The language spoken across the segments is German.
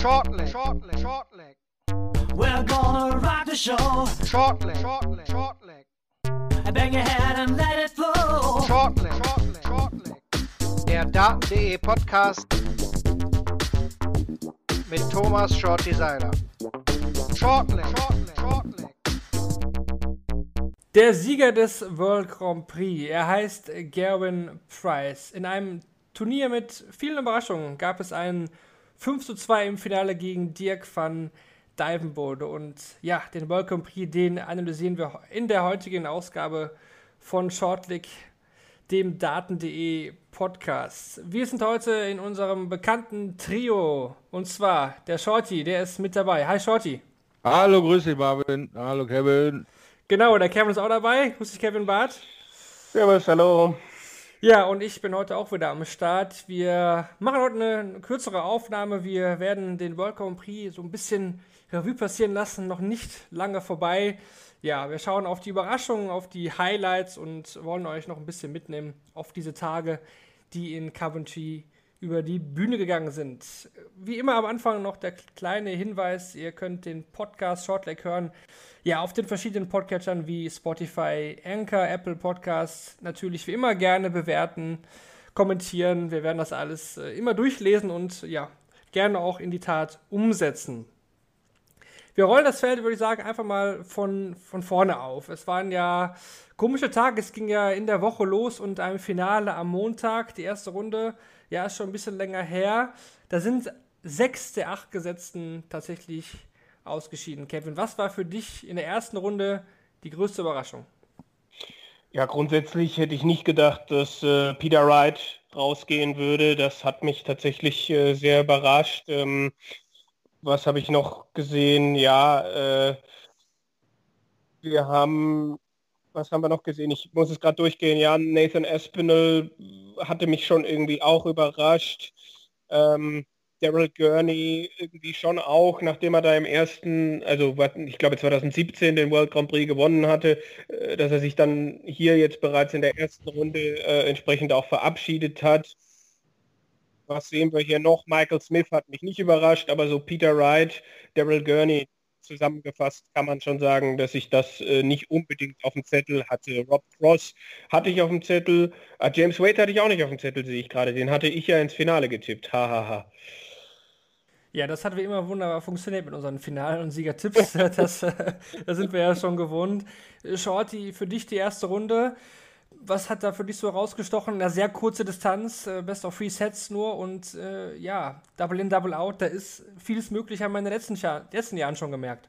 Shortleg, shortleg, shortleg. We're gonna rock the show. Shortleg, shortleg, shortleg. Bang your head and let it flow. Shortleg, shortleg, shortleg. Der Daten.de Podcast mit Thomas Shorty Seiler. Shortleg, shortleg, shortleg. Der Sieger des World Grand Prix, er heißt Gerwin Price. In einem Turnier mit vielen Überraschungen gab es einen 5 zu 2 im Finale gegen Dirk van Dijvenbode. Und ja, den World Grand Prix, den analysieren wir in der heutigen Ausgabe von Shortlick, dem Daten.de Podcast. Wir sind heute in unserem bekannten Trio. Und zwar der Shorty, der ist mit dabei. Hi Shorty. Hallo, grüß dich Marvin. Hallo Kevin. Genau, der Kevin ist auch dabei. Grüß dich Kevin Barth. Servus, hallo. Ja, und ich bin heute auch wieder am Start. Wir machen heute eine kürzere Aufnahme. Wir werden den World Grand Prix so ein bisschen Revue passieren lassen, noch nicht lange vorbei. Ja, wir schauen auf die Überraschungen, auf die Highlights und wollen euch noch ein bisschen mitnehmen auf diese Tage, die in Coventry über die Bühne gegangen sind. Wie immer am Anfang noch der kleine Hinweis, ihr könnt den Podcast Shortleg hören, ja, auf den verschiedenen Podcatchern wie Spotify, Anchor, Apple Podcasts, natürlich wie immer gerne bewerten, kommentieren, wir werden das alles äh, immer durchlesen und ja, gerne auch in die Tat umsetzen. Wir rollen das Feld, würde ich sagen, einfach mal von, von vorne auf. Es waren ja komische Tage, es ging ja in der Woche los und ein Finale am Montag, die erste Runde ja, ist schon ein bisschen länger her. Da sind sechs der acht Gesetzten tatsächlich ausgeschieden. Kevin, was war für dich in der ersten Runde die größte Überraschung? Ja, grundsätzlich hätte ich nicht gedacht, dass äh, Peter Wright rausgehen würde. Das hat mich tatsächlich äh, sehr überrascht. Ähm, was habe ich noch gesehen? Ja, äh, wir haben was haben wir noch gesehen? Ich muss es gerade durchgehen. Ja, Nathan Espinel hatte mich schon irgendwie auch überrascht. Ähm, Daryl Gurney irgendwie schon auch, nachdem er da im ersten, also ich glaube 2017 den World Grand Prix gewonnen hatte, äh, dass er sich dann hier jetzt bereits in der ersten Runde äh, entsprechend auch verabschiedet hat. Was sehen wir hier noch? Michael Smith hat mich nicht überrascht, aber so Peter Wright, Daryl Gurney, zusammengefasst kann man schon sagen, dass ich das äh, nicht unbedingt auf dem Zettel hatte. Rob Cross hatte ich auf dem Zettel. Ah, James Wade hatte ich auch nicht auf dem Zettel, sehe ich gerade. Den hatte ich ja ins Finale getippt. Hahaha. Ha, ha. Ja, das hat wie immer wunderbar funktioniert mit unseren Finalen- und Siegertipps. das, äh, da sind wir ja schon gewohnt. Shorty, für dich die erste Runde. Was hat da für dich so rausgestochen? Eine sehr kurze Distanz, äh, Best of Three Sets nur und äh, ja, Double in, Double out, da ist vieles möglich, haben wir in den letzten, Jahr, letzten Jahren schon gemerkt.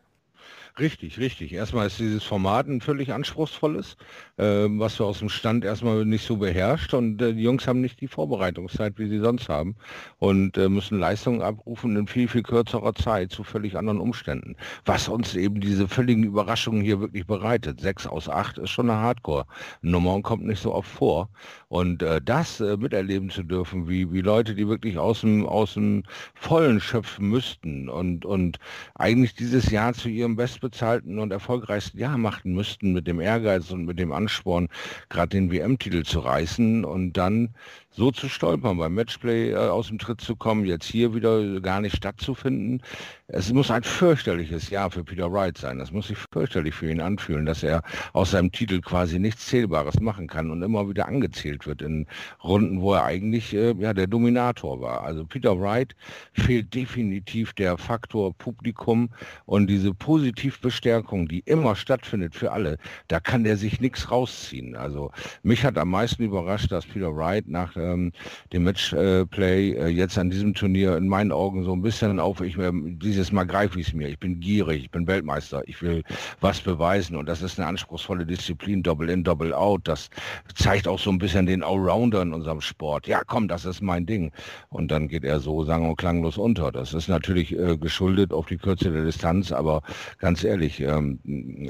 Richtig, richtig. Erstmal ist dieses Format ein völlig anspruchsvolles, äh, was du aus dem Stand erstmal nicht so beherrscht und äh, die Jungs haben nicht die Vorbereitungszeit, wie sie sonst haben und äh, müssen Leistungen abrufen in viel, viel kürzerer Zeit zu völlig anderen Umständen. Was uns eben diese völligen Überraschungen hier wirklich bereitet. Sechs aus acht ist schon eine Hardcore-Nummer und kommt nicht so oft vor. Und äh, das äh, miterleben zu dürfen, wie, wie Leute, die wirklich aus dem, aus dem Vollen schöpfen müssten und, und eigentlich dieses Jahr zu ihrem besten bestbezahlten und erfolgreichsten Jahr machten müssten mit dem Ehrgeiz und mit dem Ansporn, gerade den WM-Titel zu reißen und dann so zu stolpern, beim Matchplay äh, aus dem Tritt zu kommen, jetzt hier wieder gar nicht stattzufinden. Es muss ein fürchterliches Jahr für Peter Wright sein. Das muss sich fürchterlich für ihn anfühlen, dass er aus seinem Titel quasi nichts Zählbares machen kann und immer wieder angezählt wird in Runden, wo er eigentlich äh, ja, der Dominator war. Also Peter Wright fehlt definitiv der Faktor Publikum und diese Positivbestärkung, die immer stattfindet für alle. Da kann der sich nichts rausziehen. Also mich hat am meisten überrascht, dass Peter Wright nach ähm, dem Matchplay äh, jetzt an diesem Turnier in meinen Augen so ein bisschen auf, ich äh, dieses Mal greife ich es mir, ich bin gierig, ich bin Weltmeister, ich will was beweisen und das ist eine anspruchsvolle Disziplin, Double in, Double out, das zeigt auch so ein bisschen den Allrounder in unserem Sport. Ja, komm, das ist mein Ding. Und dann geht er so sang- und klanglos unter. Das ist natürlich äh, geschuldet auf die Kürze der Distanz, aber ganz ehrlich, ähm,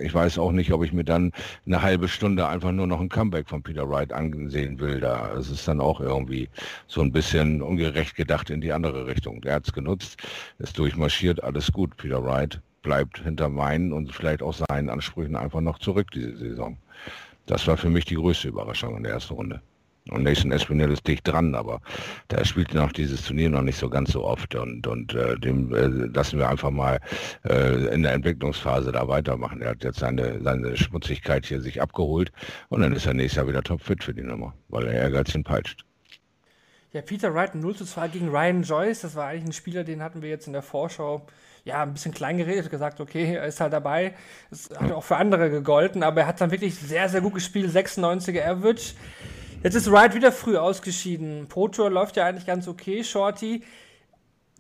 ich weiß auch nicht, ob ich mir dann eine halbe Stunde einfach nur noch ein Comeback von Peter Wright ansehen will. Da es ist dann auch irgendwie so ein bisschen ungerecht gedacht in die andere Richtung. Der hat es genutzt, ist durchmarschiert, alles gut. Peter Wright bleibt hinter meinen und vielleicht auch seinen Ansprüchen einfach noch zurück diese Saison. Das war für mich die größte Überraschung in der ersten Runde. Und Nathan Espinel ist dicht dran, aber der spielt noch dieses Turnier noch nicht so ganz so oft und, und äh, dem äh, lassen wir einfach mal äh, in der Entwicklungsphase da weitermachen. Er hat jetzt seine, seine Schmutzigkeit hier sich abgeholt und dann ist er nächstes Jahr wieder topfit für die Nummer, weil er Ehrgeiz peitscht. Ja, Peter Wright 0 zu 2 gegen Ryan Joyce, das war eigentlich ein Spieler, den hatten wir jetzt in der Vorschau ja, ein bisschen klein geredet, gesagt, okay, er ist halt dabei. Das hat auch für andere gegolten, aber er hat dann wirklich sehr, sehr gut gespielt, 96er Average. Jetzt ist Wright wieder früh ausgeschieden. Pro Tour läuft ja eigentlich ganz okay, Shorty.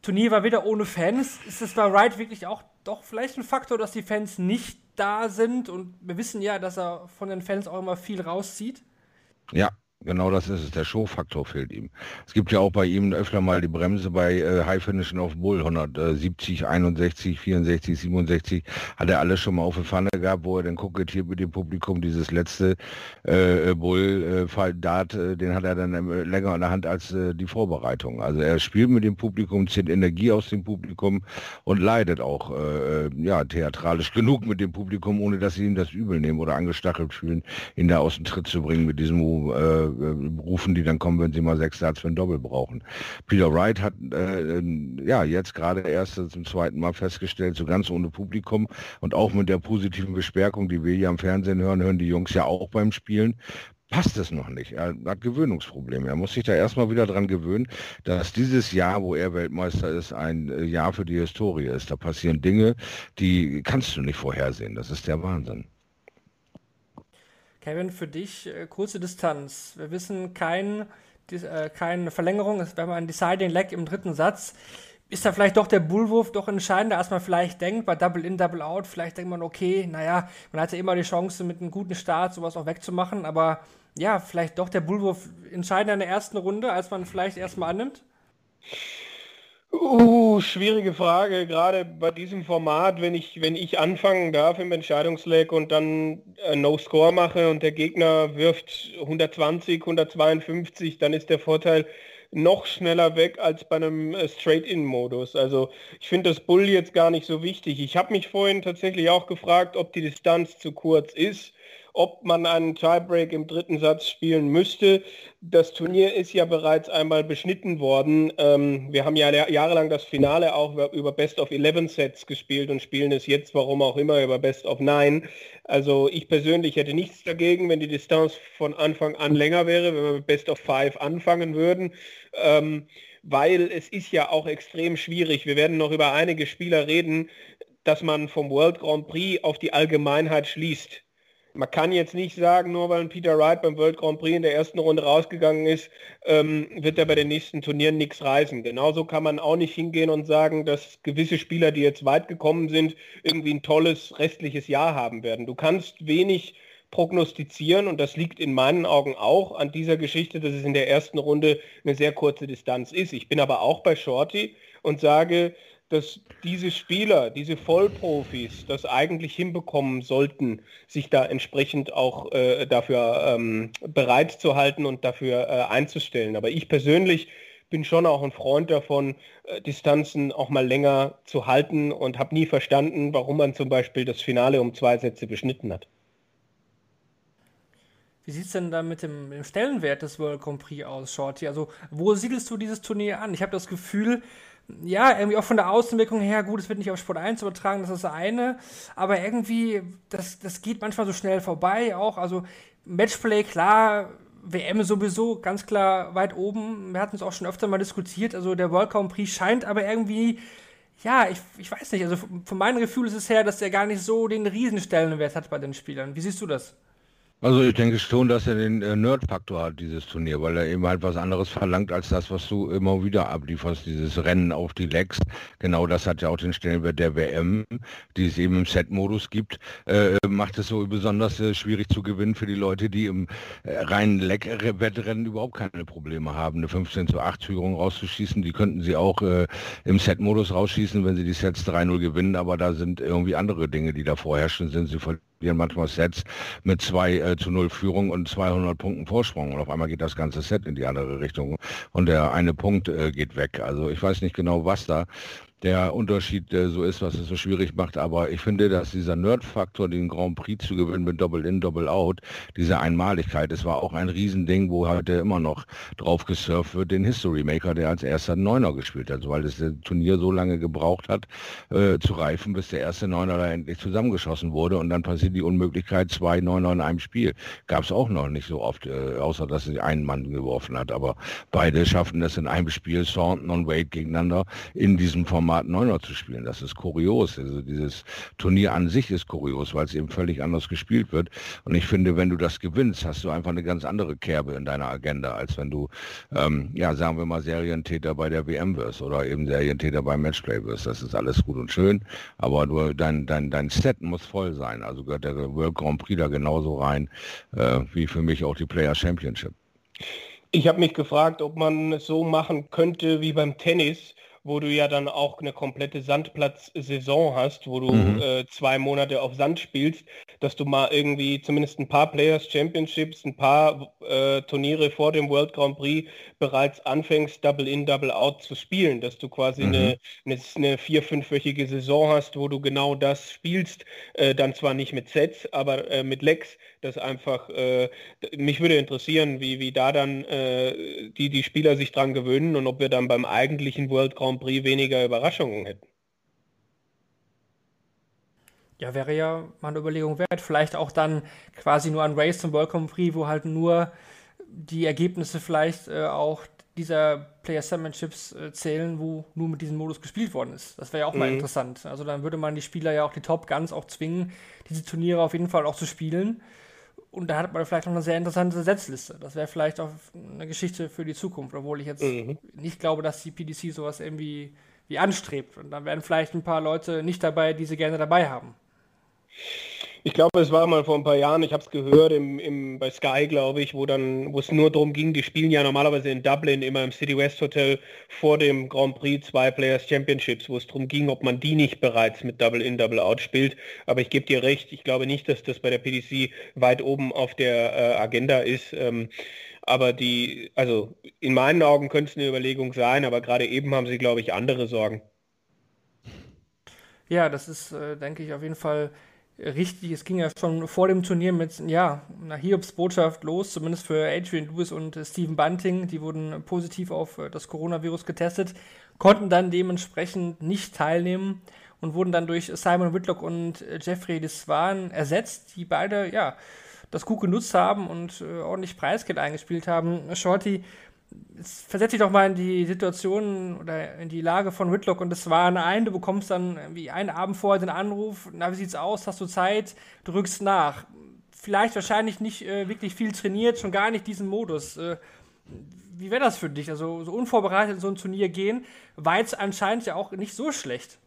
Turnier war wieder ohne Fans. Ist es bei Wright wirklich auch doch vielleicht ein Faktor, dass die Fans nicht da sind? Und wir wissen ja, dass er von den Fans auch immer viel rauszieht. Ja, Genau das ist es, der Showfaktor fehlt ihm. Es gibt ja auch bei ihm öfter mal die Bremse bei äh, High Finishing of Bull, 170, 61, 64, 67, hat er alles schon mal auf der Pfanne gehabt, wo er dann kokettiert mit dem Publikum, dieses letzte äh, Bull äh, Dart, äh, den hat er dann äh, länger in der Hand als äh, die Vorbereitung. Also er spielt mit dem Publikum, zieht Energie aus dem Publikum und leidet auch äh, ja, theatralisch genug mit dem Publikum, ohne dass sie ihm das übel nehmen oder angestachelt fühlen, ihn da aus dem Tritt zu bringen mit diesem äh, äh, rufen, die dann kommen, wenn sie mal sechs Darts für ein Doppel brauchen. Peter Wright hat äh, ja jetzt gerade erst zum zweiten Mal festgestellt, so ganz ohne Publikum und auch mit der positiven Besperrung, die wir hier am Fernsehen hören, hören die Jungs ja auch beim Spielen passt es noch nicht. Er hat Gewöhnungsprobleme. Er muss sich da erstmal wieder dran gewöhnen, dass dieses Jahr, wo er Weltmeister ist, ein äh, Jahr für die Historie ist. Da passieren Dinge, die kannst du nicht vorhersehen. Das ist der Wahnsinn. Kevin, für dich äh, kurze Distanz. Wir wissen kein, äh, keine Verlängerung. Wir haben ein Deciding Leg im dritten Satz. Ist da vielleicht doch der Bullwurf doch entscheidender, als man vielleicht denkt, bei Double In, Double Out? Vielleicht denkt man, okay, naja, man hat ja immer die Chance, mit einem guten Start sowas auch wegzumachen, aber ja, vielleicht doch der Bullwurf entscheidender in der ersten Runde, als man vielleicht erstmal annimmt? Uh, schwierige Frage, gerade bei diesem Format, wenn ich, wenn ich anfangen darf im Entscheidungsleg und dann äh, No-Score mache und der Gegner wirft 120, 152, dann ist der Vorteil noch schneller weg als bei einem äh, Straight-In-Modus. Also ich finde das Bull jetzt gar nicht so wichtig. Ich habe mich vorhin tatsächlich auch gefragt, ob die Distanz zu kurz ist ob man einen Tiebreak im dritten Satz spielen müsste. Das Turnier ist ja bereits einmal beschnitten worden. Ähm, wir haben ja jahrelang das Finale auch über Best of 11 Sets gespielt und spielen es jetzt, warum auch immer, über Best of 9. Also ich persönlich hätte nichts dagegen, wenn die Distanz von Anfang an länger wäre, wenn wir mit Best of 5 anfangen würden. Ähm, weil es ist ja auch extrem schwierig. Wir werden noch über einige Spieler reden, dass man vom World Grand Prix auf die Allgemeinheit schließt. Man kann jetzt nicht sagen, nur weil Peter Wright beim World Grand Prix in der ersten Runde rausgegangen ist, ähm, wird er bei den nächsten Turnieren nichts reißen. Genauso kann man auch nicht hingehen und sagen, dass gewisse Spieler, die jetzt weit gekommen sind, irgendwie ein tolles restliches Jahr haben werden. Du kannst wenig prognostizieren und das liegt in meinen Augen auch an dieser Geschichte, dass es in der ersten Runde eine sehr kurze Distanz ist. Ich bin aber auch bei Shorty und sage, dass diese Spieler, diese Vollprofis das eigentlich hinbekommen sollten, sich da entsprechend auch äh, dafür ähm, bereit zu halten und dafür äh, einzustellen. Aber ich persönlich bin schon auch ein Freund davon, äh, Distanzen auch mal länger zu halten und habe nie verstanden, warum man zum Beispiel das Finale um zwei Sätze beschnitten hat. Wie sieht es denn da mit dem, dem, Stellenwert des World Grand Prix aus, Shorty? Also, wo siedelst du dieses Turnier an? Ich habe das Gefühl, ja, irgendwie auch von der Außenwirkung her, gut, es wird nicht auf Sport 1 übertragen, das ist das eine, aber irgendwie, das, das geht manchmal so schnell vorbei auch. Also Matchplay, klar, WM sowieso ganz klar weit oben. Wir hatten es auch schon öfter mal diskutiert. Also der World Grand Prix scheint aber irgendwie, ja, ich, ich weiß nicht, also von meinem Gefühl ist es her, dass der gar nicht so den Riesenstellenwert hat bei den Spielern. Wie siehst du das? Also ich denke schon, dass er den äh, Nerd-Faktor hat, dieses Turnier, weil er eben halt was anderes verlangt als das, was du immer wieder ablieferst, dieses Rennen auf die Legs. Genau das hat ja auch den Stellenwert der WM, die es eben im Set-Modus gibt, äh, macht es so besonders äh, schwierig zu gewinnen für die Leute, die im äh, reinen Leg-Wettrennen überhaupt keine Probleme haben, eine 15 zu 8 Führung rauszuschießen. Die könnten sie auch äh, im Set-Modus rausschießen, wenn sie die Sets 3-0 gewinnen, aber da sind irgendwie andere Dinge, die da vorherrschen sind. Sie verlieren manchmal Sets mit 2 äh, zu 0 Führung und 200 Punkten Vorsprung und auf einmal geht das ganze Set in die andere Richtung und der eine Punkt äh, geht weg. Also ich weiß nicht genau, was da der Unterschied äh, so ist, was es so schwierig macht. Aber ich finde, dass dieser Nerd-Faktor, den Grand Prix zu gewinnen mit Double-In, Double-Out, diese Einmaligkeit, das war auch ein Riesending, wo heute immer noch drauf gesurft wird, den History Maker, der als erster Neuner gespielt hat, weil das Turnier so lange gebraucht hat, äh, zu reifen, bis der erste Neuner da endlich zusammengeschossen wurde und dann passiert die Unmöglichkeit, zwei Neuner in einem Spiel. Gab es auch noch nicht so oft, äh, außer dass sie einen Mann geworfen hat. Aber beide schaffen das in einem Spiel, Thornton und Wade gegeneinander, in diesem Format Neuner zu spielen. Das ist kurios. Also dieses Turnier an sich ist kurios, weil es eben völlig anders gespielt wird. Und ich finde, wenn du das gewinnst, hast du einfach eine ganz andere Kerbe in deiner Agenda, als wenn du, ähm, ja, sagen wir mal, Serientäter bei der WM wirst oder eben Serientäter beim Matchplay wirst. Das ist alles gut und schön, aber nur dein, dein, dein Set muss voll sein. Also gehört der World Grand Prix da genauso rein, äh, wie für mich auch die Player Championship. Ich habe mich gefragt, ob man es so machen könnte wie beim Tennis, wo du ja dann auch eine komplette Sandplatz-Saison hast, wo du mhm. äh, zwei Monate auf Sand spielst, dass du mal irgendwie zumindest ein paar Players Championships, ein paar äh, Turniere vor dem World Grand Prix bereits anfängst, Double In, Double Out zu spielen, dass du quasi mhm. eine, eine, eine, vier-, fünfwöchige Saison hast, wo du genau das spielst, äh, dann zwar nicht mit Sets, aber äh, mit Legs, das einfach, äh, mich würde interessieren, wie, wie da dann äh, die, die Spieler sich dran gewöhnen und ob wir dann beim eigentlichen World Grand Prix weniger Überraschungen hätten. Ja, wäre ja mal eine Überlegung wert. Vielleicht auch dann quasi nur ein Race zum World Grand Prix, wo halt nur die Ergebnisse vielleicht äh, auch dieser Player Championships äh, zählen, wo nur mit diesem Modus gespielt worden ist. Das wäre ja auch mhm. mal interessant. Also dann würde man die Spieler ja auch die Top Guns auch zwingen, diese Turniere auf jeden Fall auch zu spielen. Und da hat man vielleicht noch eine sehr interessante Setzliste. Das wäre vielleicht auch eine Geschichte für die Zukunft, obwohl ich jetzt mhm. nicht glaube, dass die PDC sowas irgendwie wie anstrebt. Und dann werden vielleicht ein paar Leute nicht dabei, die sie gerne dabei haben. Ich glaube, es war mal vor ein paar Jahren, ich habe es gehört, im, im, bei Sky, glaube ich, wo dann, wo es nur darum ging, die spielen ja normalerweise in Dublin immer im City West Hotel vor dem Grand Prix zwei Players Championships, wo es darum ging, ob man die nicht bereits mit Double In, Double Out spielt. Aber ich gebe dir recht, ich glaube nicht, dass das bei der PDC weit oben auf der äh, Agenda ist. Ähm, aber die, also in meinen Augen könnte es eine Überlegung sein, aber gerade eben haben sie, glaube ich, andere Sorgen. Ja, das ist, äh, denke ich, auf jeden Fall richtig. Es ging ja schon vor dem Turnier mit ja, einer Hiobs-Botschaft los, zumindest für Adrian Lewis und äh, Stephen Bunting. Die wurden positiv auf äh, das Coronavirus getestet, konnten dann dementsprechend nicht teilnehmen und wurden dann durch Simon Whitlock und äh, Jeffrey Deswan ersetzt, die beide ja das gut genutzt haben und ordentlich Preisgeld eingespielt haben. Shorty, jetzt versetz dich doch mal in die Situation oder in die Lage von Whitlock und es war ein, du bekommst dann wie einen Abend vorher den Anruf, na, wie sieht's aus, hast du Zeit, drückst nach. Vielleicht wahrscheinlich nicht äh, wirklich viel trainiert, schon gar nicht diesen Modus. Äh, wie wäre das für dich? Also so unvorbereitet in so ein Turnier gehen, war jetzt anscheinend ja auch nicht so schlecht.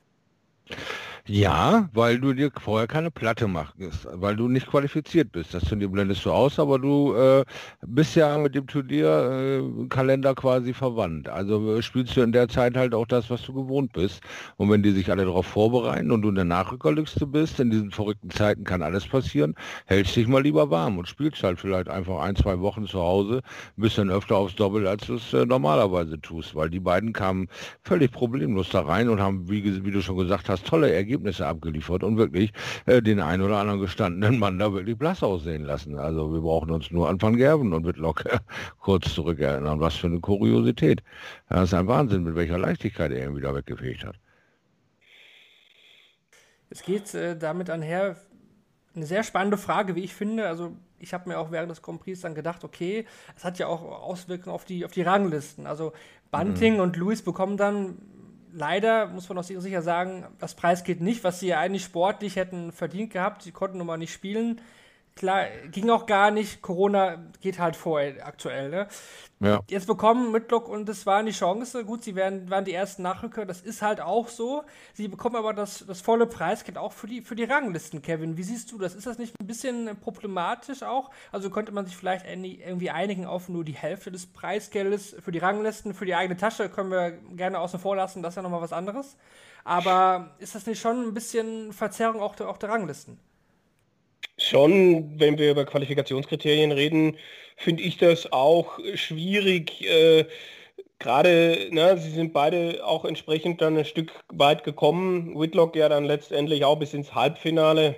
Ja, weil du dir vorher keine Platte machst, weil du nicht qualifiziert bist. Das Turnier blendest du aus, aber du äh, bist ja mit dem Turnierkalender äh, quasi verwandt. Also äh, spielst du in der Zeit halt auch das, was du gewohnt bist. Und wenn die sich alle darauf vorbereiten und du in der Nachrückerliste bist, in diesen verrückten Zeiten kann alles passieren, hältst dich mal lieber warm und spielst halt vielleicht einfach ein, zwei Wochen zu Hause, ein bisschen öfter aufs Doppel, als du es äh, normalerweise tust. Weil die beiden kamen völlig problemlos da rein und haben, wie, wie du schon gesagt hast, tolle Ergebnisse Ergebnisse abgeliefert und wirklich äh, den einen oder anderen gestandenen Mann da wirklich blass aussehen lassen. Also wir brauchen uns nur an Van Gerben und Whitlock kurz zurückerinnern. Was für eine Kuriosität. Das ist ein Wahnsinn, mit welcher Leichtigkeit er ihn wieder weggefegt hat. Es geht äh, damit einher, eine sehr spannende Frage, wie ich finde. Also ich habe mir auch während des Grand Prix dann gedacht, okay, es hat ja auch Auswirkungen auf die, auf die Ranglisten. Also Bunting mhm. und Lewis bekommen dann leider, muss man auch sicher sagen, das Preis geht nicht, was sie ja eigentlich sportlich hätten verdient gehabt. Sie konnten nun mal nicht spielen. Klar, ging auch gar nicht. Corona geht halt vor aktuell. Ne? Ja. Jetzt bekommen Mitlock und das war die Chance. Gut, sie werden, waren die ersten Nachrücker, das ist halt auch so. Sie bekommen aber das, das volle Preisgeld auch für die, für die Ranglisten, Kevin. Wie siehst du das? Ist das nicht ein bisschen problematisch auch? Also könnte man sich vielleicht irgendwie einigen auf nur die Hälfte des Preisgeldes für die Ranglisten, für die eigene Tasche können wir gerne außen vor lassen, das ist ja nochmal was anderes. Aber ist das nicht schon ein bisschen Verzerrung auch der, auch der Ranglisten? Schon, wenn wir über Qualifikationskriterien reden, finde ich das auch schwierig. Äh, gerade, ne, sie sind beide auch entsprechend dann ein Stück weit gekommen. Whitlock ja dann letztendlich auch bis ins Halbfinale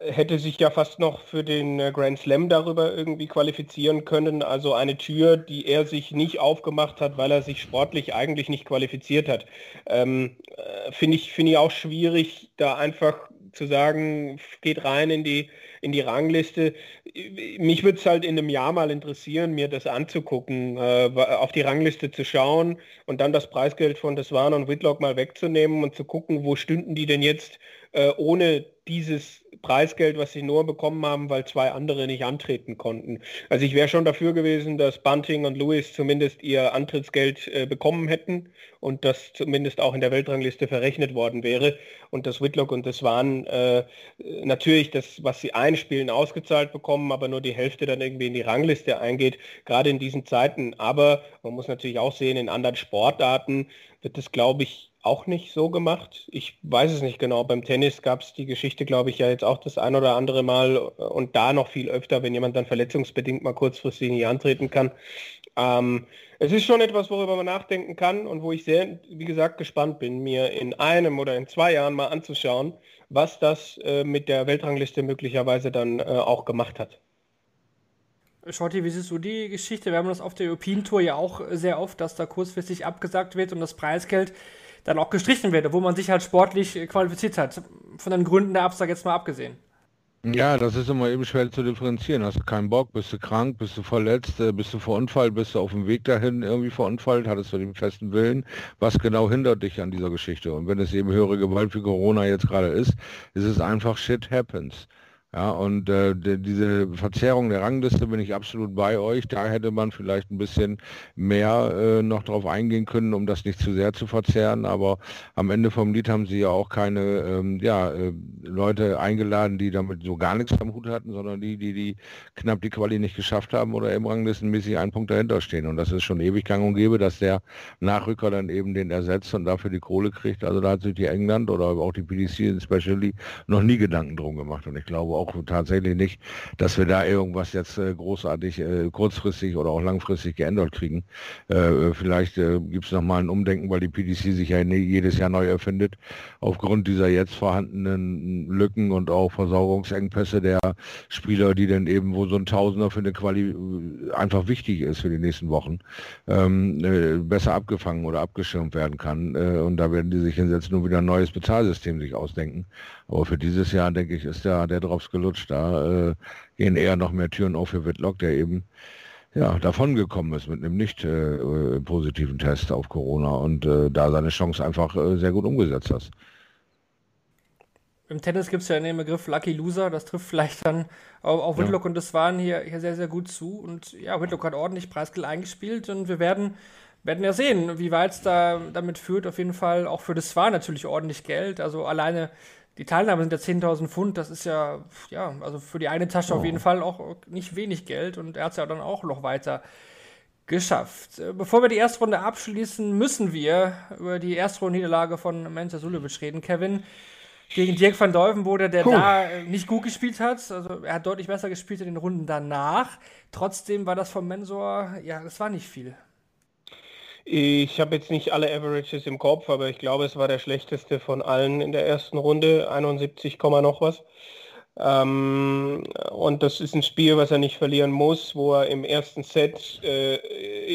hätte sich ja fast noch für den äh, Grand Slam darüber irgendwie qualifizieren können. Also eine Tür, die er sich nicht aufgemacht hat, weil er sich sportlich eigentlich nicht qualifiziert hat. Ähm, äh, Finde ich, find ich auch schwierig, da einfach zu sagen, geht rein in die, in die Rangliste. Mich würde es halt in einem Jahr mal interessieren, mir das anzugucken, äh, auf die Rangliste zu schauen und dann das Preisgeld von Deswan und Whitlock mal wegzunehmen und zu gucken, wo stünden die denn jetzt äh, ohne dieses Preisgeld, was sie nur bekommen haben, weil zwei andere nicht antreten konnten. Also ich wäre schon dafür gewesen, dass Bunting und Lewis zumindest ihr Antrittsgeld äh, bekommen hätten und das zumindest auch in der Weltrangliste verrechnet worden wäre und dass Whitlock und das waren äh, natürlich das, was sie einspielen, ausgezahlt bekommen, aber nur die Hälfte dann irgendwie in die Rangliste eingeht, gerade in diesen Zeiten. Aber man muss natürlich auch sehen, in anderen Sportarten wird es, glaube ich, auch nicht so gemacht. Ich weiß es nicht genau. Beim Tennis gab es die Geschichte, glaube ich, ja jetzt auch das ein oder andere Mal und da noch viel öfter, wenn jemand dann verletzungsbedingt mal kurzfristig nicht antreten kann. Ähm, es ist schon etwas, worüber man nachdenken kann und wo ich sehr, wie gesagt, gespannt bin, mir in einem oder in zwei Jahren mal anzuschauen, was das äh, mit der Weltrangliste möglicherweise dann äh, auch gemacht hat. Shorty, wie siehst du die Geschichte? Wir haben das auf der European Tour ja auch sehr oft, dass da kurzfristig abgesagt wird und das Preisgeld dann auch gestrichen werde, wo man sich halt sportlich qualifiziert hat. Von den Gründen der Absage jetzt mal abgesehen. Ja, das ist immer eben schwer zu differenzieren. Hast du keinen Bock, bist du krank, bist du verletzt, äh, bist du verunfallt, bist du auf dem Weg dahin irgendwie verunfallt, hattest du den festen Willen. Was genau hindert dich an dieser Geschichte? Und wenn es eben höhere Gewalt wie Corona jetzt gerade ist, ist es einfach shit happens. Ja, und äh, die, diese Verzerrung der Rangliste bin ich absolut bei euch. Da hätte man vielleicht ein bisschen mehr äh, noch drauf eingehen können, um das nicht zu sehr zu verzerren. Aber am Ende vom Lied haben sie ja auch keine ähm, ja, äh, Leute eingeladen, die damit so gar nichts am Hut hatten, sondern die, die, die knapp die Quali nicht geschafft haben oder im Ranglistenmäßig einen Punkt dahinter stehen. Und das ist schon ewig gang und gäbe, dass der Nachrücker dann eben den ersetzt und dafür die Kohle kriegt. Also da hat sich die England oder auch die PDC especially noch nie Gedanken drum gemacht. Und ich glaube auch tatsächlich nicht, dass wir da irgendwas jetzt äh, großartig äh, kurzfristig oder auch langfristig geändert kriegen. Äh, vielleicht äh, gibt es nochmal ein Umdenken, weil die PDC sich ja jedes Jahr neu erfindet, aufgrund dieser jetzt vorhandenen Lücken und auch Versorgungsengpässe der Spieler, die dann eben, wo so ein Tausender für eine Quali einfach wichtig ist für die nächsten Wochen, ähm, äh, besser abgefangen oder abgeschirmt werden kann. und da werden die sich jetzt nur wieder ein neues Bezahlsystem sich ausdenken. Aber für dieses Jahr, denke ich, ist da der Drops gelutscht. Da äh, gehen eher noch mehr Türen auf für Whitlock, der eben ja, davongekommen ist mit einem nicht äh, äh, positiven Test auf Corona und äh, da seine Chance einfach äh, sehr gut umgesetzt hat. Im Tennis gibt es ja den Begriff Lucky Loser, das trifft vielleicht dann auf, auf Whitlock ja. und das waren hier, hier sehr, sehr gut zu. Und ja, Whitlock hat ordentlich Preisgeld eingespielt und wir werden, werden ja sehen, wie weit es da damit führt. Auf jeden Fall auch für das war natürlich ordentlich Geld. Also alleine die Teilnahme sind ja 10.000 Pfund, das ist ja, ja, also für die eine Tasche oh. auf jeden Fall auch nicht wenig Geld und er hat es ja dann auch noch weiter geschafft. Äh, bevor wir die erste Runde abschließen, müssen wir über die erste Runde Niederlage von Mensa Sulevic reden. Kevin gegen Dirk van Dolvenbode, der Puh. da äh, nicht gut gespielt hat. Also er hat deutlich besser gespielt in den Runden danach. Trotzdem war das vom Mensor, ja, das war nicht viel. Ich habe jetzt nicht alle Averages im Kopf, aber ich glaube, es war der schlechteste von allen in der ersten Runde, 71, noch was. Ähm, und das ist ein Spiel, was er nicht verlieren muss, wo er im ersten Set äh,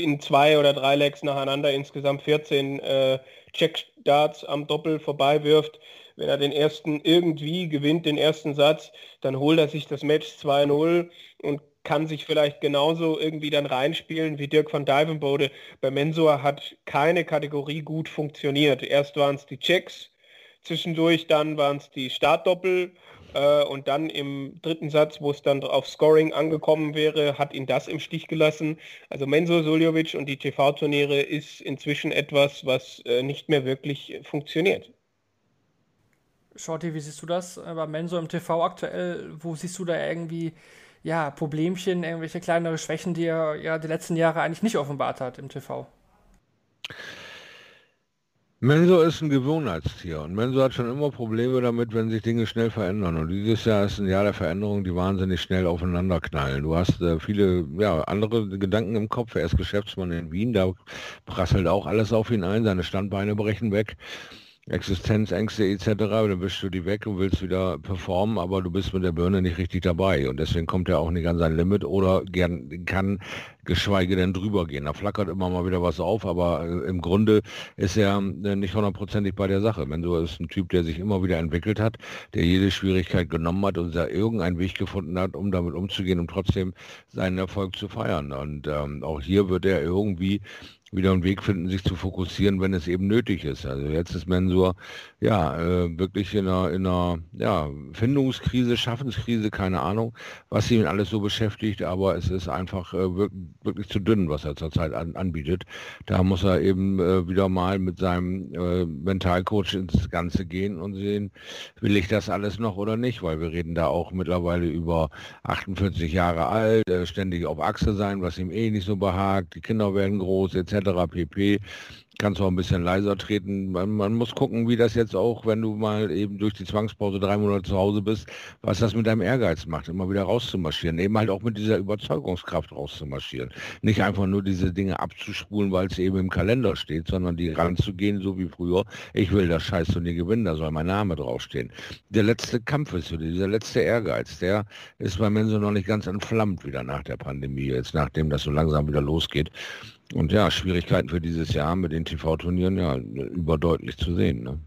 in zwei oder drei Legs nacheinander insgesamt 14 äh, Check-Darts am Doppel vorbei wirft. Wenn er den ersten irgendwie gewinnt, den ersten Satz, dann holt er sich das Match 2-0 und kann sich vielleicht genauso irgendwie dann reinspielen wie Dirk van Dijvenbode. Bei Mensur hat keine Kategorie gut funktioniert. Erst waren es die Checks, zwischendurch dann waren es die Startdoppel äh, und dann im dritten Satz, wo es dann auf Scoring angekommen wäre, hat ihn das im Stich gelassen. Also Mensur Suljovic und die TV-Turniere ist inzwischen etwas, was äh, nicht mehr wirklich funktioniert. Shorty, wie siehst du das äh, bei Mensur im TV aktuell? Wo siehst du da irgendwie ja, Problemchen, irgendwelche kleinere Schwächen, die er ja die letzten Jahre eigentlich nicht offenbart hat im TV. Menso ist ein Gewohnheitstier und Menso hat schon immer Probleme damit, wenn sich Dinge schnell verändern. Und dieses Jahr ist ein Jahr der Veränderung, die wahnsinnig schnell aufeinander knallen. Du hast äh, viele ja, andere Gedanken im Kopf. Er ist Geschäftsmann in Wien, da prasselt auch alles auf ihn ein, seine Standbeine brechen weg. Existenzängste etc., dann bist du die weg und willst wieder performen, aber du bist mit der Birne nicht richtig dabei und deswegen kommt er auch nicht an sein Limit oder gern, kann geschweige denn drüber gehen. Da flackert immer mal wieder was auf, aber äh, im Grunde ist er äh, nicht hundertprozentig bei der Sache. Wenn du ist ein Typ, der sich immer wieder entwickelt hat, der jede Schwierigkeit genommen hat und da irgendeinen Weg gefunden hat, um damit umzugehen und trotzdem seinen Erfolg zu feiern. Und ähm, auch hier wird er irgendwie wieder einen Weg finden, sich zu fokussieren, wenn es eben nötig ist. Also jetzt ist Mensur ja äh, wirklich in einer, in einer ja, Findungskrise, Schaffenskrise, keine Ahnung, was ihn alles so beschäftigt, aber es ist einfach äh, wirklich, zu dünn, was er zurzeit an, anbietet. Da muss er eben äh, wieder mal mit seinem äh, Mentalcoach ins Ganze gehen und sehen, will ich das alles noch oder nicht, weil wir reden da auch mittlerweile über 48 Jahre alt, äh, ständig auf Achse sein, was ihm eh nicht so behagt, die Kinder werden groß etc pp kannst auch ein bisschen leiser treten. Man, man, muss gucken, wie das jetzt auch, wenn du mal eben durch die Zwangspause drei Monate zu Hause bist, was das mit deinem Ehrgeiz macht, immer wieder rauszumarschieren. Eben halt auch mit dieser Überzeugungskraft rauszumarschieren. Nicht einfach nur diese Dinge abzuspulen, weil es eben im Kalender steht, sondern die ranzugehen, so wie früher. Ich will das Scheiß Scheißturnier gewinnen, da soll mein Name draufstehen. Der letzte Kampf ist so, dieser letzte Ehrgeiz, der ist bei Menso noch nicht ganz entflammt wieder nach der Pandemie, jetzt nachdem das so langsam wieder losgeht. Und ja, Schwierigkeiten für dieses Jahr mit den TV-Turnieren ja überdeutlich zu sehen. Ne?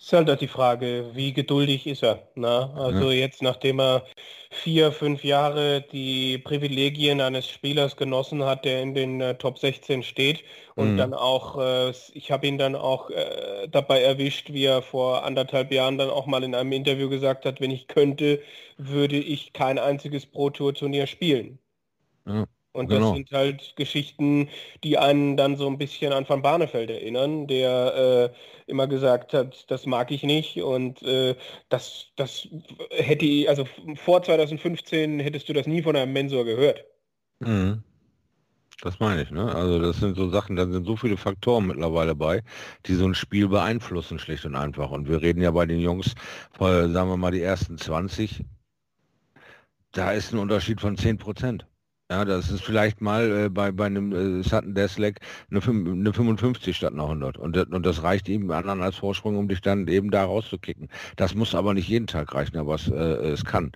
Ist halt die Frage, wie geduldig ist er? Ne? Also ja. jetzt, nachdem er vier, fünf Jahre die Privilegien eines Spielers genossen hat, der in den äh, Top 16 steht und mhm. dann auch, äh, ich habe ihn dann auch äh, dabei erwischt, wie er vor anderthalb Jahren dann auch mal in einem Interview gesagt hat, wenn ich könnte, würde ich kein einziges Pro-Tour-Turnier spielen. Ja. Und genau. das sind halt Geschichten, die einen dann so ein bisschen an Van Barneveld erinnern, der äh, immer gesagt hat, das mag ich nicht und äh, das, das hätte ich, also vor 2015 hättest du das nie von einem Mensor gehört. Mhm. Das meine ich, ne? Also das sind so Sachen, da sind so viele Faktoren mittlerweile bei, die so ein Spiel beeinflussen, schlicht und einfach. Und wir reden ja bei den Jungs, sagen wir mal die ersten 20, da ist ein Unterschied von 10 Prozent. Ja, das ist vielleicht mal äh, bei, bei einem äh, Sutton Deslek eine, eine 55 statt einer 100. Und, und das reicht ihm anderen als Vorsprung, um dich dann eben da rauszukicken. Das muss aber nicht jeden Tag reichen, aber es, äh, es kann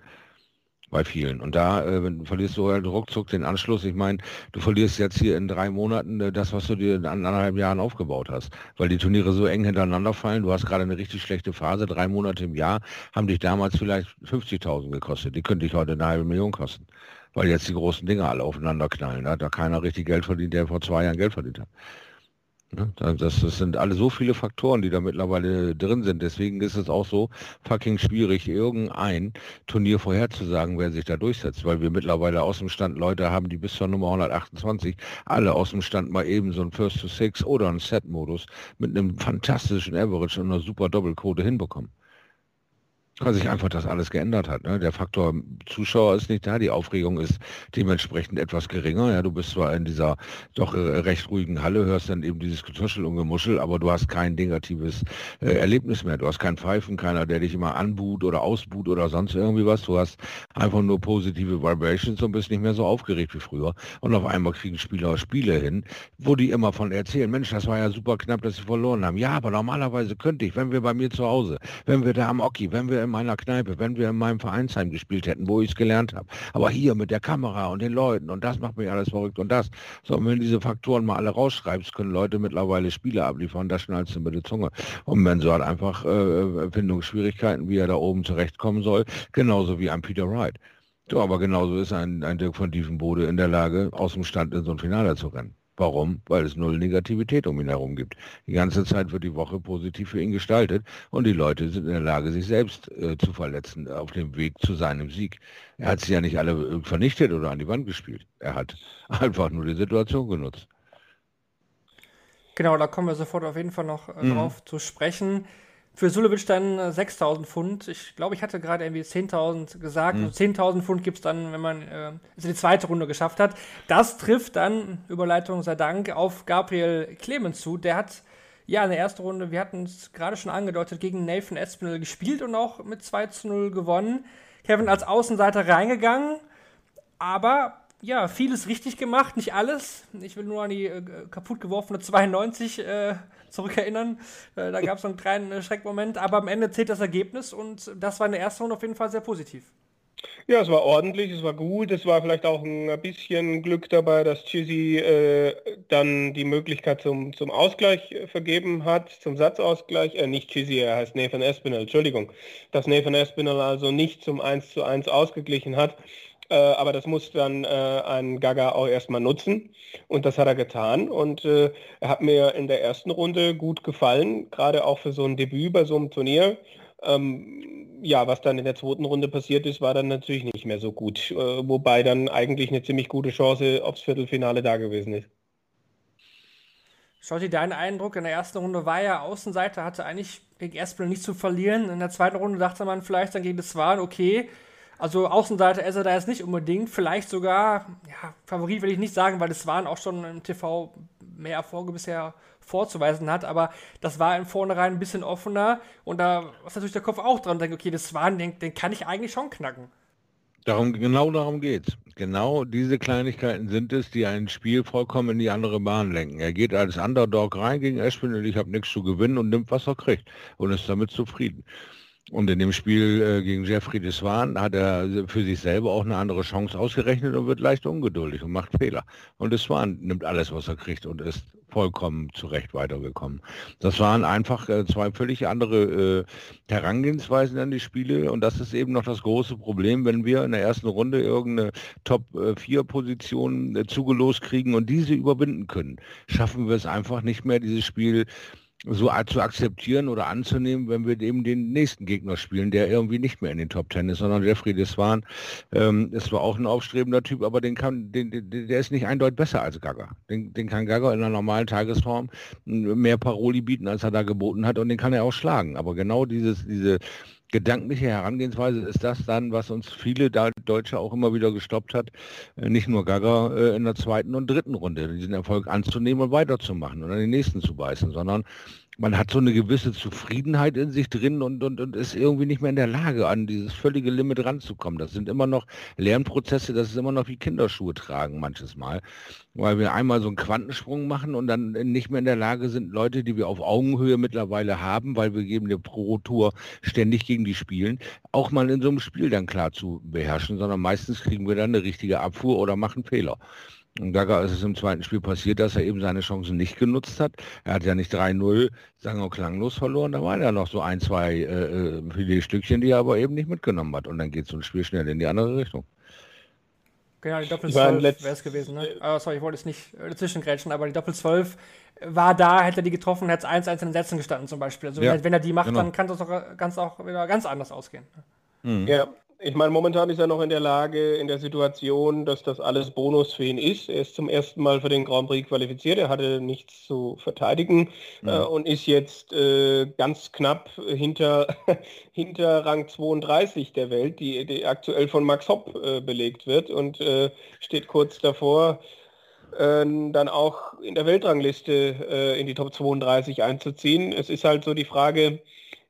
bei vielen. Und da äh, verlierst du halt ruckzuck den Anschluss. Ich meine, du verlierst jetzt hier in drei Monaten äh, das, was du dir in anderthalb Jahren aufgebaut hast. Weil die Turniere so eng hintereinander fallen. Du hast gerade eine richtig schlechte Phase. Drei Monate im Jahr haben dich damals vielleicht 50.000 gekostet. Die könnte dich heute eine halbe Million kosten weil jetzt die großen Dinge alle aufeinander knallen. Da hat da keiner richtig Geld verdient, der vor zwei Jahren Geld verdient hat. Das, das, sind alle so viele Faktoren, die da mittlerweile drin sind. Deswegen ist es auch so fucking schwierig, irgendein Turnier vorherzusagen, wer sich da durchsetzt, weil wir mittlerweile aus dem Stand Leute haben, die bis zur Nummer 128 alle aus dem Stand mal eben so ein First to Six oder einen Set-Modus mit einem fantastischen Average und einer super Doppelquote hinbekommen weil sich einfach das alles geändert hat. Ne? Der Faktor Zuschauer ist nicht da, die Aufregung ist dementsprechend etwas geringer. Ja, du bist zwar in dieser doch äh, recht ruhigen Halle, hörst dann eben dieses Getuschel und Gemuschel, aber du hast kein negatives äh, Erlebnis mehr. Du hast kein Pfeifen, keiner, der dich immer anbuht oder ausbuht oder sonst irgendwie was. Du hast einfach nur positive Vibrations und bist nicht mehr so aufgeregt wie früher. Und auf einmal kriegen Spieler Spiele hin, wo die immer von erzählen, Mensch, das war ja super knapp, dass sie verloren haben. Ja, aber normalerweise könnte ich, wenn wir bei mir zu Hause, wenn wir da am Oki, wenn wir in meiner Kneipe, wenn wir in meinem Vereinsheim gespielt hätten, wo ich es gelernt habe. Aber hier mit der Kamera und den Leuten und das macht mich alles verrückt und das. So, und wenn diese Faktoren mal alle rausschreibst, können Leute mittlerweile Spiele abliefern, das schnallst du mit der Zunge. Und Menso hat einfach äh, Findungsschwierigkeiten, wie er da oben zurechtkommen soll, genauso wie ein Peter Wright. So, aber genauso ist ein, ein Dirk von Diefenbode in der Lage, aus dem Stand in so ein Finale zu rennen. Warum? Weil es null Negativität um ihn herum gibt. Die ganze Zeit wird die Woche positiv für ihn gestaltet und die Leute sind in der Lage, sich selbst äh, zu verletzen auf dem Weg zu seinem Sieg. Er hat sie ja nicht alle äh, vernichtet oder an die Wand gespielt. Er hat einfach nur die Situation genutzt. Genau, da kommen wir sofort auf jeden Fall noch äh, mhm. drauf zu sprechen. Für Sulevic dann 6.000 äh, Pfund. Ich glaube, ich hatte gerade irgendwie 10.000 gesagt. Mhm. Also 10.000 Pfund gibt es dann, wenn man äh, die zweite Runde geschafft hat. Das trifft dann, Überleitung sei Dank, auf Gabriel Clemens zu. Der hat Ja, in der ersten Runde, wir hatten es gerade schon angedeutet, gegen Nathan Espinel gespielt und auch mit 2 zu 0 gewonnen. Kevin als Außenseiter reingegangen, aber ja, vieles richtig gemacht, nicht alles. Ich will nur an die äh, kaputt geworfene 92 äh, zurückerinnern. Äh, da gab es einen kleinen äh, Schreckmoment, aber am Ende zählt das Ergebnis und das war in der ersten Runde auf jeden Fall sehr positiv. Ja, es war ordentlich, es war gut, es war vielleicht auch ein bisschen Glück dabei, dass Chizzy äh, dann die Möglichkeit zum, zum Ausgleich äh, vergeben hat, zum Satzausgleich, äh, nicht Chizzy, er heißt Nathan Espinel, Entschuldigung, dass Nathan Espinel also nicht zum 1 zu 1 ausgeglichen hat, äh, aber das muss dann äh, ein Gaga auch erstmal nutzen und das hat er getan und äh, er hat mir in der ersten Runde gut gefallen, gerade auch für so ein Debüt bei so einem Turnier. Ähm, ja, was dann in der zweiten Runde passiert ist, war dann natürlich nicht mehr so gut. Äh, wobei dann eigentlich eine ziemlich gute Chance aufs Viertelfinale da gewesen ist. Schotti, dein Eindruck in der ersten Runde war ja Außenseiter, hatte eigentlich gegen Espel nicht zu verlieren. In der zweiten Runde dachte man vielleicht dann gegen das Waren, okay. Also Außenseiter ist er da jetzt nicht unbedingt. Vielleicht sogar, ja, Favorit will ich nicht sagen, weil das Waren auch schon im TV mehr Erfolge bisher vorzuweisen hat, aber das war im Vornherein ein bisschen offener und da ist natürlich der Kopf auch dran, denkt, okay, das war den, den kann ich eigentlich schon knacken. Darum, genau darum geht's. Genau diese Kleinigkeiten sind es, die ein Spiel vollkommen in die andere Bahn lenken. Er geht als Underdog rein gegen Ashwin und ich habe nichts zu gewinnen und nimmt, was er kriegt und ist damit zufrieden. Und in dem Spiel äh, gegen Jeffrey Deswan hat er für sich selber auch eine andere Chance ausgerechnet und wird leicht ungeduldig und macht Fehler. Und Deswan nimmt alles, was er kriegt und ist vollkommen zurecht weitergekommen. Das waren einfach äh, zwei völlig andere äh, Herangehensweisen an die Spiele und das ist eben noch das große Problem, wenn wir in der ersten Runde irgendeine Top-4-Position äh, zugelost kriegen und diese überwinden können, schaffen wir es einfach nicht mehr, dieses Spiel so zu akzeptieren oder anzunehmen, wenn wir eben den nächsten Gegner spielen, der irgendwie nicht mehr in den Top Ten ist, sondern Jeffrey Deswan ähm, ist zwar auch ein aufstrebender Typ, aber den kann, den, den, der ist nicht eindeutig besser als Gaga. Den, den kann Gaga in einer normalen Tagesform mehr Paroli bieten, als er da geboten hat und den kann er auch schlagen. Aber genau dieses, diese gedankliche Herangehensweise ist das dann, was uns viele Deutsche auch immer wieder gestoppt hat, äh, nicht nur Gaga äh, in der zweiten und dritten Runde diesen Erfolg anzunehmen und weiterzumachen und an den nächsten zu beißen, sondern man hat so eine gewisse Zufriedenheit in sich drin und, und, und ist irgendwie nicht mehr in der Lage, an dieses völlige Limit ranzukommen. Das sind immer noch Lernprozesse, das ist immer noch wie Kinderschuhe tragen manches Mal, weil wir einmal so einen Quantensprung machen und dann nicht mehr in der Lage sind, Leute, die wir auf Augenhöhe mittlerweile haben, weil wir geben der Pro Tour ständig gegen die spielen, auch mal in so einem Spiel dann klar zu beherrschen, sondern meistens kriegen wir dann eine richtige Abfuhr oder machen Fehler. Und Gaga ist es im zweiten Spiel passiert, dass er eben seine Chancen nicht genutzt hat. Er hat ja nicht 3-0 sagen wir klanglos verloren. Da waren ja noch so ein, zwei äh, äh Filetstückchen, die er aber eben nicht mitgenommen hat. Und dann geht so ein Spiel schnell in die andere Richtung. Genau, die Doppel 12 wäre es gewesen. Ne? Oh, sorry, ich wollte es nicht äh, dazwischengrätschen, aber die Doppel 12 war da, hätte er die getroffen, hätte es 1-1 in den Sätzen gestanden zum Beispiel. Also ja, wenn er die macht, genau. dann kann das auch ganz, auch wieder ganz anders ausgehen. Mhm. Ja, ich meine, momentan ist er noch in der Lage, in der Situation, dass das alles Bonus für ihn ist. Er ist zum ersten Mal für den Grand Prix qualifiziert, er hatte nichts zu verteidigen mhm. äh, und ist jetzt äh, ganz knapp hinter, hinter Rang 32 der Welt, die, die aktuell von Max Hopp äh, belegt wird und äh, steht kurz davor, äh, dann auch in der Weltrangliste äh, in die Top 32 einzuziehen. Es ist halt so die Frage,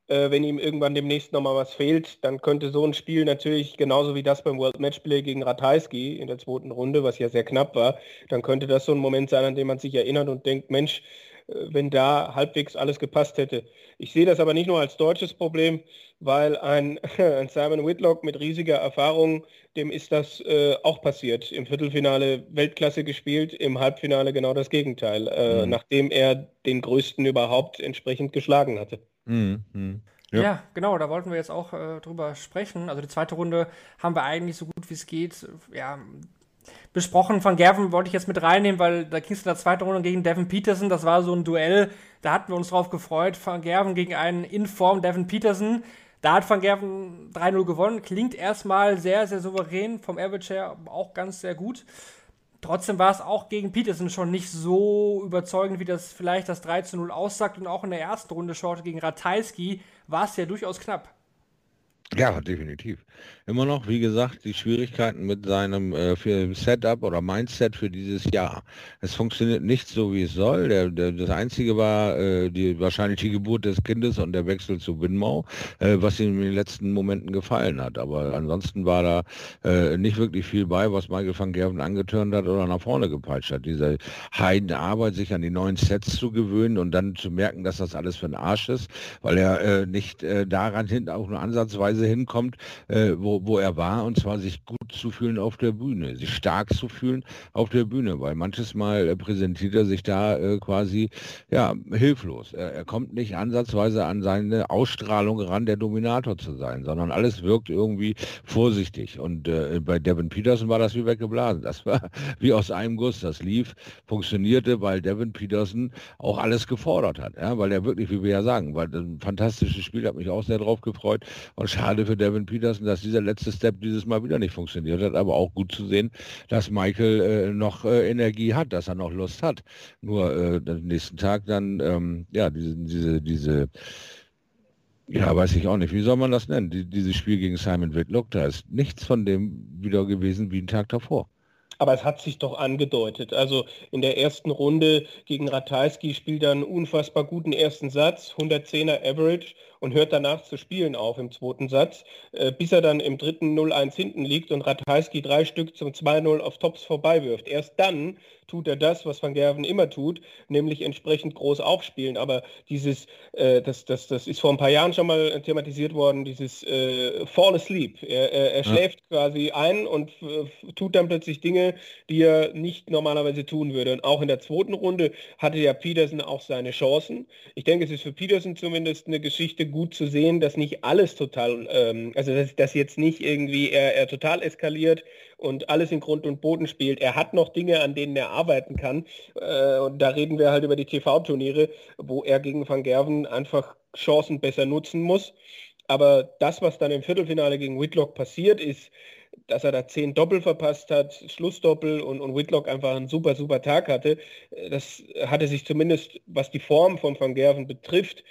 äh, wenn ihm irgendwann demnächst nochmal was fehlt, dann könnte so ein Spiel natürlich genauso wie das beim World Matchplay gegen Ratajski in der zweiten Runde, was ja sehr knapp war, dann könnte das so ein Moment sein, an dem man sich erinnert und denkt, Mensch, wenn da halbwegs alles gepasst hätte. Ich sehe das aber nicht nur als deutsches Problem, weil ein, ein Simon Whitlock mit riesiger Erfahrung, dem ist das äh, auch passiert. Im Viertelfinale Weltklasse gespielt, im Halbfinale genau das Gegenteil, äh, mhm. nachdem er den größten überhaupt entsprechend geschlagen hatte. Mhm. mhm. Ja. ja. genau, da wollten wir jetzt auch äh, drüber sprechen. Also die zweite Runde haben wir eigentlich so gut wie es geht ja, besprochen. Von Gerven wollte ich jetzt mit reinnehmen, weil da ging es in der zweiten Runde gegen Devin Peterson. Das war so ein Duell, da hatten wir uns drauf gefreut. Van Gerven gegen einen Inform Devin Peterson. Da hat Van Gerven 3-0 gewonnen. Klingt erstmal sehr, sehr souverän. Vom Average her auch ganz sehr gut. Trotzdem war es auch gegen Peterson schon nicht so überzeugend, wie das vielleicht das 3 0 aussagt. Und auch in der ersten Runde Short gegen Ratajski war es ja durchaus knapp. Ja, definitiv. Immer noch, wie gesagt, die Schwierigkeiten mit seinem äh, für Setup oder Mindset für dieses Jahr. Es funktioniert nicht so, wie es soll. Der, der, das Einzige war äh, die, wahrscheinlich die Geburt des Kindes und der Wechsel zu Winmau, äh, was ihm in den letzten Momenten gefallen hat. Aber ansonsten war da äh, nicht wirklich viel bei, was Michael van Gerven angetörnt hat oder nach vorne gepeitscht hat. Diese Heidenarbeit, sich an die neuen Sets zu gewöhnen und dann zu merken, dass das alles für ein Arsch ist, weil er äh, nicht äh, daran hin auch nur ansatzweise hinkommt, wo wo, er war, und zwar sich gut zu fühlen auf der Bühne, sich stark zu fühlen auf der Bühne, weil manches Mal äh, präsentiert er sich da äh, quasi ja, hilflos. Er, er, kommt nicht ansatzweise an seine Ausstrahlung ran, der Dominator zu sein, sondern alles wirkt irgendwie vorsichtig. Und äh, bei Devin Peterson war das wie weggeblasen. Das war wie aus einem Guss. Das lief, funktionierte, weil Devin Peterson auch alles gefordert hat. Ja? Weil er wirklich, wie wir ja sagen, weil ein fantastisches Spiel, hat mich auch sehr drauf gefreut. Und schade für Devin Peterson, dass dieser letzte Step dieses Mal wieder nicht funktioniert hat, aber auch gut zu sehen, dass Michael äh, noch äh, Energie hat, dass er noch Lust hat. Nur äh, den nächsten Tag dann, ähm, ja, diese, diese, diese, ja, weiß ich auch nicht, wie soll man das nennen? Die, dieses Spiel gegen Simon Whitlock, da ist nichts von dem wieder gewesen wie ein Tag davor. Aber es hat sich doch angedeutet. Also in der ersten Runde gegen Ratajski spielt er einen unfassbar guten ersten Satz, 110er Average und hört danach zu spielen auf im zweiten Satz, äh, bis er dann im dritten 0-1 hinten liegt und Ratajski drei Stück zum 2-0 auf Tops vorbeiwirft. Erst dann tut er das, was Van Gerven immer tut, nämlich entsprechend groß aufspielen. Aber dieses, äh, das, das, das ist vor ein paar Jahren schon mal thematisiert worden, dieses äh, Fall asleep. Er, er, er ja. schläft quasi ein und äh, tut dann plötzlich Dinge, die er nicht normalerweise tun würde. Und auch in der zweiten Runde hatte ja Peterson auch seine Chancen. Ich denke, es ist für Peterson zumindest eine Geschichte gut zu sehen, dass nicht alles total, ähm, also dass, dass jetzt nicht irgendwie er, er total eskaliert und alles in Grund und Boden spielt. Er hat noch Dinge, an denen er arbeiten kann. Äh, und da reden wir halt über die TV-Turniere, wo er gegen Van Gerven einfach Chancen besser nutzen muss. Aber das, was dann im Viertelfinale gegen Whitlock passiert ist, dass er da zehn Doppel verpasst hat, Schlussdoppel und, und Whitlock einfach einen super, super Tag hatte, das hatte sich zumindest, was die Form von Van Gerven betrifft,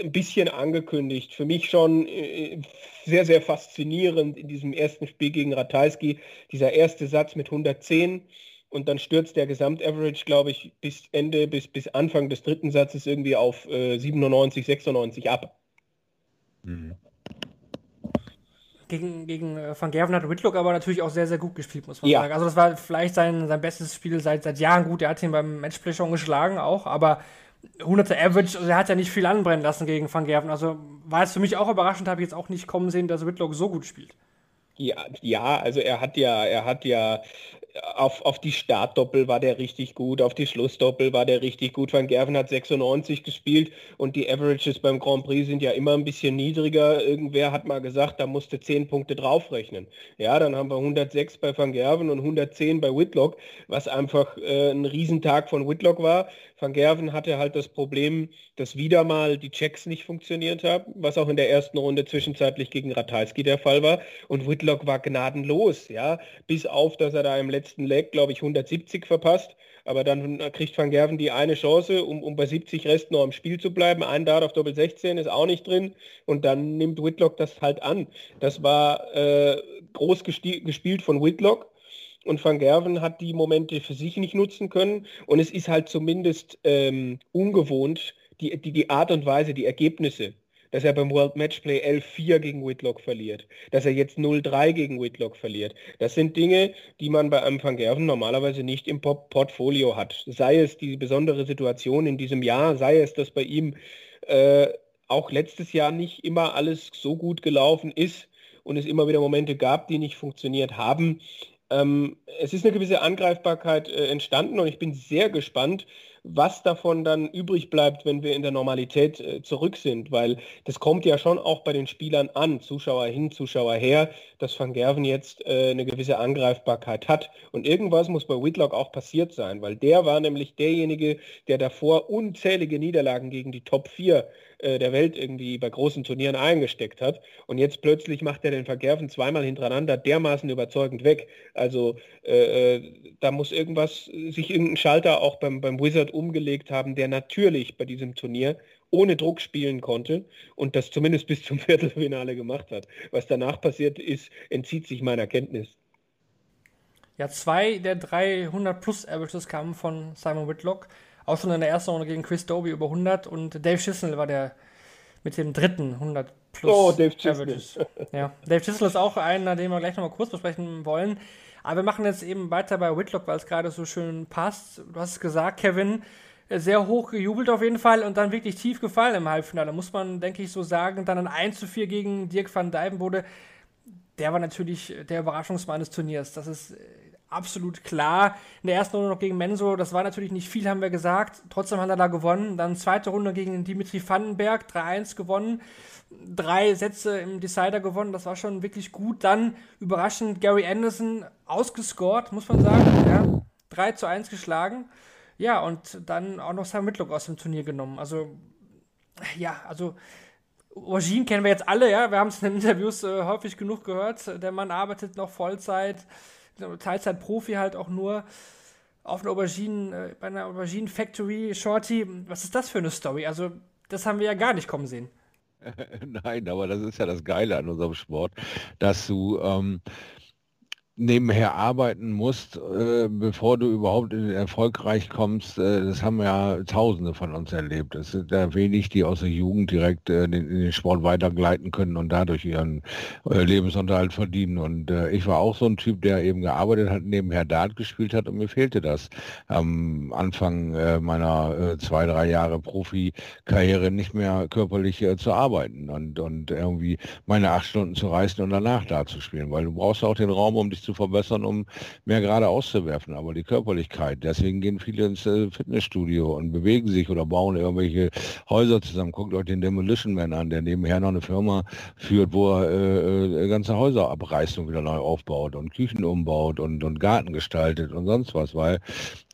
ein bisschen angekündigt. Für mich schon äh, sehr, sehr faszinierend in diesem ersten Spiel gegen Ratajski. Dieser erste Satz mit 110 und dann stürzt der Gesamtaverage, glaube ich, bis Ende, bis, bis Anfang des dritten Satzes irgendwie auf äh, 97, 96 ab. Mhm. Gegen, gegen äh, Van Gerven hat Whitlock aber natürlich auch sehr, sehr gut gespielt, muss man ja. sagen. Also das war vielleicht sein, sein bestes Spiel seit, seit Jahren. Gut, er hat ihn beim Matchplay schon geschlagen auch, aber 100er Average, also er hat ja nicht viel anbrennen lassen gegen Van Gerven. Also war es für mich auch überraschend, habe ich jetzt auch nicht kommen sehen, dass Whitlock so gut spielt. Ja, ja, also er hat ja, er hat ja auf, auf die Startdoppel war der richtig gut, auf die Schlussdoppel war der richtig gut. Van Gerven hat 96 gespielt und die Averages beim Grand Prix sind ja immer ein bisschen niedriger. Irgendwer hat mal gesagt, da musste 10 Punkte draufrechnen. Ja, dann haben wir 106 bei Van Gerven und 110 bei Whitlock, was einfach äh, ein Riesentag von Whitlock war. Van Gerven hatte halt das Problem, dass wieder mal die Checks nicht funktioniert haben, was auch in der ersten Runde zwischenzeitlich gegen Ratajski der Fall war. Und Whitlock war gnadenlos, ja, bis auf, dass er da im letzten Leg, glaube ich, 170 verpasst. Aber dann kriegt Van Gerven die eine Chance, um, um bei 70 Resten noch im Spiel zu bleiben. Ein Dart auf Doppel 16 ist auch nicht drin. Und dann nimmt Whitlock das halt an. Das war äh, groß gespielt von Whitlock und Van Gerven hat die Momente für sich nicht nutzen können. Und es ist halt zumindest ähm, ungewohnt, die, die, die Art und Weise, die Ergebnisse, dass er beim World Matchplay 11-4 gegen Whitlock verliert, dass er jetzt 0-3 gegen Whitlock verliert. Das sind Dinge, die man bei einem Van Gerven normalerweise nicht im Portfolio hat. Sei es die besondere Situation in diesem Jahr, sei es, dass bei ihm äh, auch letztes Jahr nicht immer alles so gut gelaufen ist und es immer wieder Momente gab, die nicht funktioniert haben. Ähm, es ist eine gewisse Angreifbarkeit äh, entstanden und ich bin sehr gespannt, was davon dann übrig bleibt, wenn wir in der Normalität äh, zurück sind, weil das kommt ja schon auch bei den Spielern an, Zuschauer hin, Zuschauer her, dass Van Gerven jetzt äh, eine gewisse Angreifbarkeit hat. Und irgendwas muss bei Whitlock auch passiert sein, weil der war nämlich derjenige, der davor unzählige Niederlagen gegen die Top 4 äh, der Welt irgendwie bei großen Turnieren eingesteckt hat. Und jetzt plötzlich macht er den Vergerven zweimal hintereinander dermaßen überzeugend weg. Also äh, äh, da muss irgendwas, sich irgendein Schalter auch beim, beim Wizard umgelegt haben, der natürlich bei diesem Turnier ohne Druck spielen konnte und das zumindest bis zum Viertelfinale gemacht hat. Was danach passiert ist, entzieht sich meiner Kenntnis. Ja, zwei der drei 100 plus Averages kamen von Simon Whitlock. Auch schon in der ersten Runde gegen Chris Doby über 100 und Dave Chisnell war der mit dem dritten 100 plus Oh, Dave Averages. Ja, Dave Chisnell ist auch einer, den wir gleich nochmal kurz besprechen wollen. Aber wir machen jetzt eben weiter bei Whitlock, weil es gerade so schön passt. Du hast es gesagt, Kevin, sehr hoch gejubelt auf jeden Fall und dann wirklich tief gefallen im Halbfinale. Muss man, denke ich, so sagen. Dann ein 1 zu 4 gegen Dirk van Dijvenbode. Der war natürlich der Überraschungsmann des Turniers. Das ist absolut klar. In der ersten Runde noch gegen Menso, das war natürlich nicht viel, haben wir gesagt. Trotzdem hat er da gewonnen. Dann zweite Runde gegen Dimitri Vandenberg, 3-1 gewonnen. Drei Sätze im Decider gewonnen, das war schon wirklich gut. Dann überraschend Gary Anderson ausgescored, muss man sagen. Ja. 3 zu 1 geschlagen. Ja, und dann auch noch Sam Whitlock aus dem Turnier genommen. Also, ja, also Aubergine kennen wir jetzt alle, ja. Wir haben es in den Interviews äh, häufig genug gehört. Der Mann arbeitet noch Vollzeit, Teilzeit-Profi halt auch nur auf einer Aubergine, äh, bei einer Aubergine Factory Shorty. Was ist das für eine Story? Also, das haben wir ja gar nicht kommen sehen. Nein, aber das ist ja das Geile an unserem Sport, dass du ähm, nebenher arbeiten musst, äh, bevor du überhaupt erfolgreich kommst, äh, das haben ja Tausende von uns erlebt. Es sind ja wenig, die aus der Jugend direkt äh, den, in den Sport weitergleiten können und dadurch ihren äh, Lebensunterhalt verdienen. Und äh, ich war auch so ein Typ, der eben gearbeitet hat, nebenher Dart gespielt hat und mir fehlte das am Anfang äh, meiner zwei, drei Jahre Profikarriere nicht mehr körperlich zu arbeiten und, und irgendwie meine acht Stunden zu reißen und danach da zu spielen, weil du brauchst auch den Raum, um dich zu verbessern, um mehr gerade auszuwerfen. Aber die Körperlichkeit, deswegen gehen viele ins äh, Fitnessstudio und bewegen sich oder bauen irgendwelche Häuser zusammen. Guckt euch den Demolition Man an, der nebenher noch eine Firma führt, wo er äh, äh, ganze Häuser abreißt und wieder neu aufbaut und Küchen umbaut und, und Garten gestaltet und sonst was, weil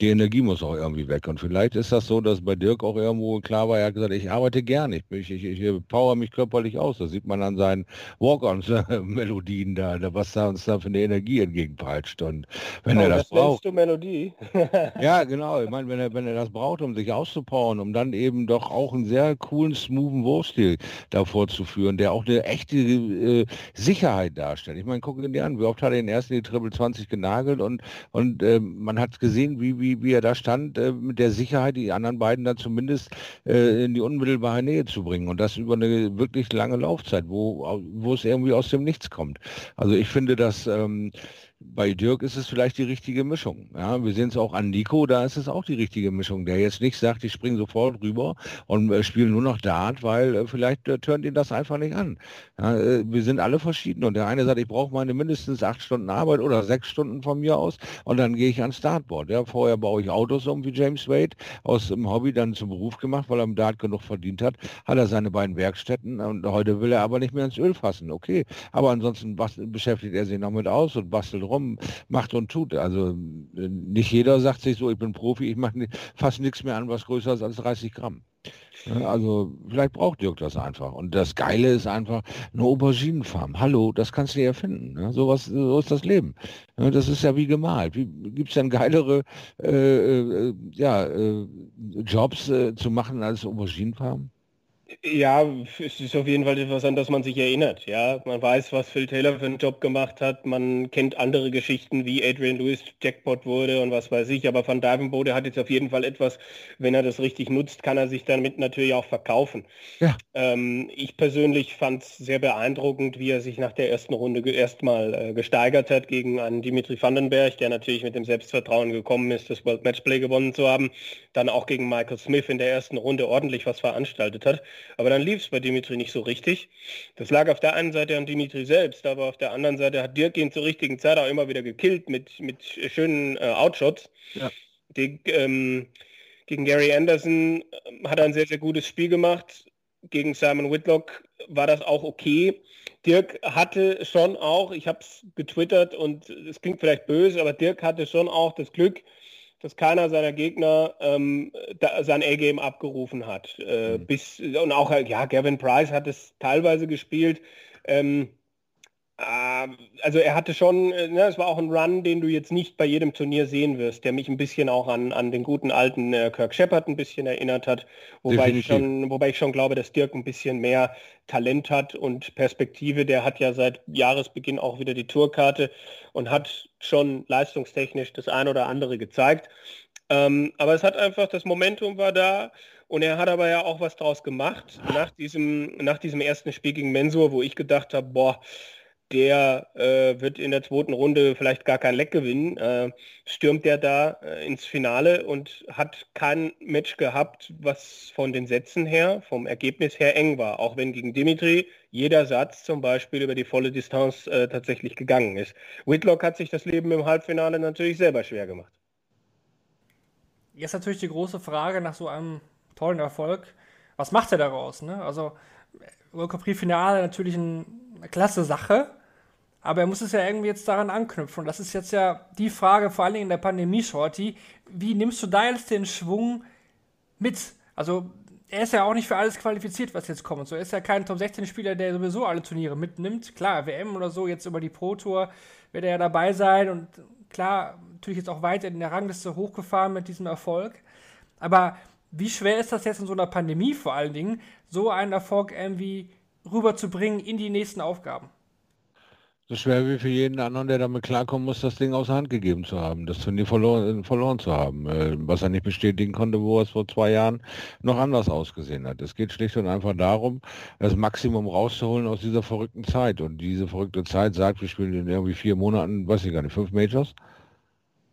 die Energie muss auch irgendwie weg. Und vielleicht ist das so, dass bei Dirk auch irgendwo klar war, er hat gesagt, ich arbeite gern, ich, ich, ich, ich power mich körperlich aus. Das sieht man an seinen Walk-ons-Melodien da, was da uns da für eine Energie entgegenpeitscht. Und wenn oh, er das, das braucht. du Melodie. ja, genau. Ich meine, wenn er, wenn er das braucht, um sich auszupowern, um dann eben doch auch einen sehr coolen, smoothen Wurfstil davor zu führen, der auch eine echte äh, Sicherheit darstellt. Ich meine, gucken dir an, wie oft hat er den ersten die Triple 20 genagelt und, und äh, man hat gesehen, wie, wie, wie er da stand, äh, mit der Sicherheit, die anderen beiden dann zumindest äh, in die unmittelbare Nähe zu bringen. Und das über eine wirklich lange Laufzeit, wo, wo es irgendwie aus dem Nichts kommt. Also ich finde, dass ähm, bei Dirk ist es vielleicht die richtige Mischung. Ja, wir sehen es auch an Nico, da ist es auch die richtige Mischung, der jetzt nicht sagt, ich springe sofort rüber und äh, spiele nur noch Dart, weil äh, vielleicht äh, turnt ihn das einfach nicht an. Ja, äh, wir sind alle verschieden und der eine sagt, ich brauche meine mindestens acht Stunden Arbeit oder sechs Stunden von mir aus und dann gehe ich ans Startboard. Ja, vorher baue ich Autos um wie James Wade, aus dem Hobby dann zum Beruf gemacht, weil er im Dart genug verdient hat, hat er seine beiden Werkstätten und heute will er aber nicht mehr ins Öl fassen. Okay, aber ansonsten beschäftigt er sich noch mit aus und bastelt rum, macht und tut. Also äh, nicht jeder sagt sich so, ich bin Profi, ich mache fast nichts mehr an, was größer ist als 30 Gramm. Also vielleicht braucht Dirk das einfach. Und das Geile ist einfach eine Auberginenfarm. Hallo, das kannst du ja finden. Ne? So, was, so ist das Leben. Das ist ja wie gemalt. Gibt es denn geilere äh, äh, ja, äh, Jobs äh, zu machen als Auberginenfarm? Ja, es ist auf jeden Fall etwas, an das man sich erinnert. Ja, man weiß, was Phil Taylor für einen Job gemacht hat. Man kennt andere Geschichten, wie Adrian Lewis Jackpot wurde und was weiß ich. Aber Van Dyvenbode hat jetzt auf jeden Fall etwas, wenn er das richtig nutzt, kann er sich damit natürlich auch verkaufen. Ja. Ähm, ich persönlich fand es sehr beeindruckend, wie er sich nach der ersten Runde erstmal äh, gesteigert hat gegen einen Dimitri Vandenberg, der natürlich mit dem Selbstvertrauen gekommen ist, das World Matchplay gewonnen zu haben. Dann auch gegen Michael Smith in der ersten Runde ordentlich was veranstaltet hat. Aber dann lief es bei Dimitri nicht so richtig. Das lag auf der einen Seite an Dimitri selbst, aber auf der anderen Seite hat Dirk ihn zur richtigen Zeit auch immer wieder gekillt mit, mit schönen äh, Outshots. Ja. Die, ähm, gegen Gary Anderson ähm, hat er ein sehr, sehr gutes Spiel gemacht. Gegen Simon Whitlock war das auch okay. Dirk hatte schon auch, ich habe es getwittert und es klingt vielleicht böse, aber Dirk hatte schon auch das Glück, dass keiner seiner Gegner ähm, da, sein A-Game abgerufen hat. Äh, mhm. bis, und auch, ja, Gavin Price hat es teilweise gespielt. Ähm, also er hatte schon, äh, ne, es war auch ein Run, den du jetzt nicht bei jedem Turnier sehen wirst, der mich ein bisschen auch an, an den guten alten äh, Kirk Shepard ein bisschen erinnert hat, wobei ich, schon, wobei ich schon glaube, dass Dirk ein bisschen mehr Talent hat und Perspektive. Der hat ja seit Jahresbeginn auch wieder die Tourkarte und hat schon leistungstechnisch das ein oder andere gezeigt. Ähm, aber es hat einfach, das Momentum war da und er hat aber ja auch was draus gemacht nach diesem, nach diesem ersten Spiel gegen Mensur, wo ich gedacht habe, boah, der äh, wird in der zweiten Runde vielleicht gar kein Leck gewinnen, äh, stürmt er da äh, ins Finale und hat kein Match gehabt, was von den Sätzen her, vom Ergebnis her eng war, auch wenn gegen Dimitri jeder Satz zum Beispiel über die volle Distanz äh, tatsächlich gegangen ist. Whitlock hat sich das Leben im Halbfinale natürlich selber schwer gemacht. Jetzt natürlich die große Frage nach so einem tollen Erfolg, was macht er daraus? Ne? Also World Cup Finale natürlich ein, eine klasse Sache, aber er muss es ja irgendwie jetzt daran anknüpfen. Und das ist jetzt ja die Frage, vor allen Dingen in der Pandemie, Shorty. Wie nimmst du da jetzt den Schwung mit? Also, er ist ja auch nicht für alles qualifiziert, was jetzt kommt. So, er ist ja kein Top-16-Spieler, der sowieso alle Turniere mitnimmt. Klar, WM oder so, jetzt über die Pro-Tour wird er ja dabei sein und klar, natürlich jetzt auch weiter in der Rangliste hochgefahren mit diesem Erfolg. Aber wie schwer ist das jetzt in so einer Pandemie vor allen Dingen, so einen Erfolg irgendwie rüberzubringen in die nächsten Aufgaben? So schwer wie für jeden anderen, der damit klarkommen muss, das Ding aus der Hand gegeben zu haben, das Turnier verloren, verloren zu haben, äh, was er nicht bestätigen konnte, wo es vor zwei Jahren noch anders ausgesehen hat. Es geht schlicht und einfach darum, das Maximum rauszuholen aus dieser verrückten Zeit. Und diese verrückte Zeit sagt, wir spielen in irgendwie vier Monaten, weiß ich gar nicht, fünf Majors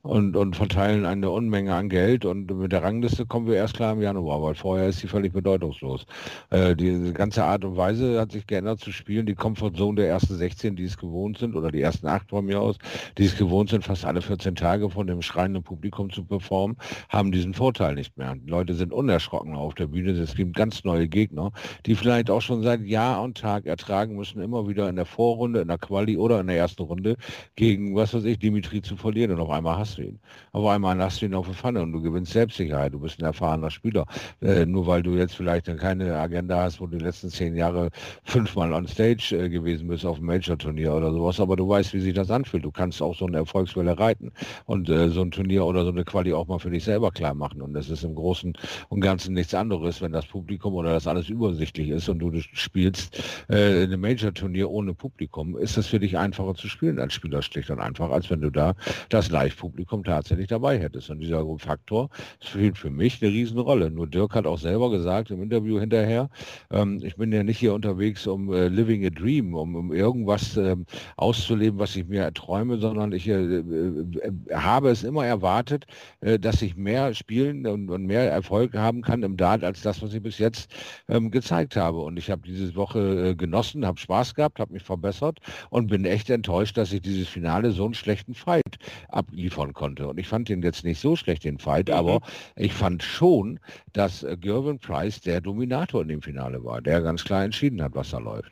und, und verteilen eine Unmenge an Geld und mit der Rangliste kommen wir erst klar im Januar, weil vorher ist sie völlig bedeutungslos. Äh, die ganze Art und Weise hat sich geändert zu spielen. Die Comfortzone der ersten 16, die es gewohnt sind, oder die ersten acht von mir aus, die es gewohnt sind, fast alle 14 Tage von dem schreienden Publikum zu performen, haben diesen Vorteil nicht mehr. Die Leute sind unerschrocken auf der Bühne. Es gibt ganz neue Gegner, die vielleicht auch schon seit Jahr und Tag ertragen müssen, immer wieder in der Vorrunde, in der Quali oder in der ersten Runde gegen, was weiß ich, Dimitri zu verlieren. Und auf einmal hast du ihn. Auf einmal hast du ihn auf der Pfanne und du gewinnst Selbstsicherheit. Du bist ein erfahrener Spieler. Äh, nur weil du jetzt vielleicht keine Agenda hast, wo du die letzten zehn Jahre fünfmal on Stage äh, gewesen bist auf einem Major-Turnier oder sowas, aber du weißt, wie sich das anfühlt. Du kannst auch so eine Erfolgswelle reiten und äh, so ein Turnier oder so eine Quali auch mal für dich selber klar machen. Und das ist im Großen und Ganzen nichts anderes, wenn das Publikum oder das alles übersichtlich ist und du spielst äh, in einem Major-Turnier ohne Publikum, ist es für dich einfacher zu spielen als Spieler schlicht und einfach, als wenn du da das Live-Publikum Publikum tatsächlich dabei hättest. Und dieser Faktor spielt für mich eine Riesenrolle. Nur Dirk hat auch selber gesagt im Interview hinterher, ähm, ich bin ja nicht hier unterwegs, um äh, living a dream, um, um irgendwas ähm, auszuleben, was ich mir erträume, sondern ich äh, äh, habe es immer erwartet, äh, dass ich mehr spielen und, und, mehr Erfolg haben kann im Dart als das, was ich bis jetzt ähm, gezeigt habe. Und ich habe diese Woche äh, genossen, habe Spaß gehabt, habe mich verbessert und bin echt enttäuscht, dass ich dieses Finale so einen schlechten Fight abliefern konnte konnte. Und ich fand den jetzt nicht so schlecht, den Fight, mhm. aber ich fand schon, dass äh, Gervin Price der Dominator in dem Finale war, der ganz klar entschieden hat, was da läuft.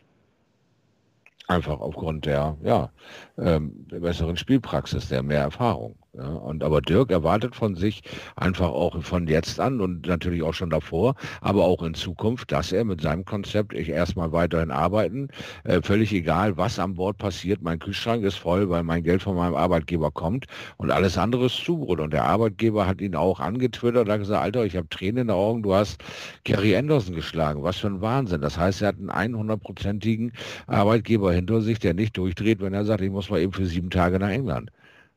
Einfach aufgrund der ja, ähm, besseren Spielpraxis, der mehr Erfahrung. Ja, und aber Dirk erwartet von sich einfach auch von jetzt an und natürlich auch schon davor, aber auch in Zukunft, dass er mit seinem Konzept ich erstmal weiterhin arbeiten, äh, völlig egal, was an Bord passiert. Mein Kühlschrank ist voll, weil mein Geld von meinem Arbeitgeber kommt und alles andere ist Zubrot. Und der Arbeitgeber hat ihn auch angetwittert, hat gesagt, Alter, ich habe Tränen in den Augen, du hast Kerry Anderson geschlagen. Was für ein Wahnsinn. Das heißt, er hat einen 100-prozentigen Arbeitgeber hinter sich, der nicht durchdreht, wenn er sagt, ich muss mal eben für sieben Tage nach England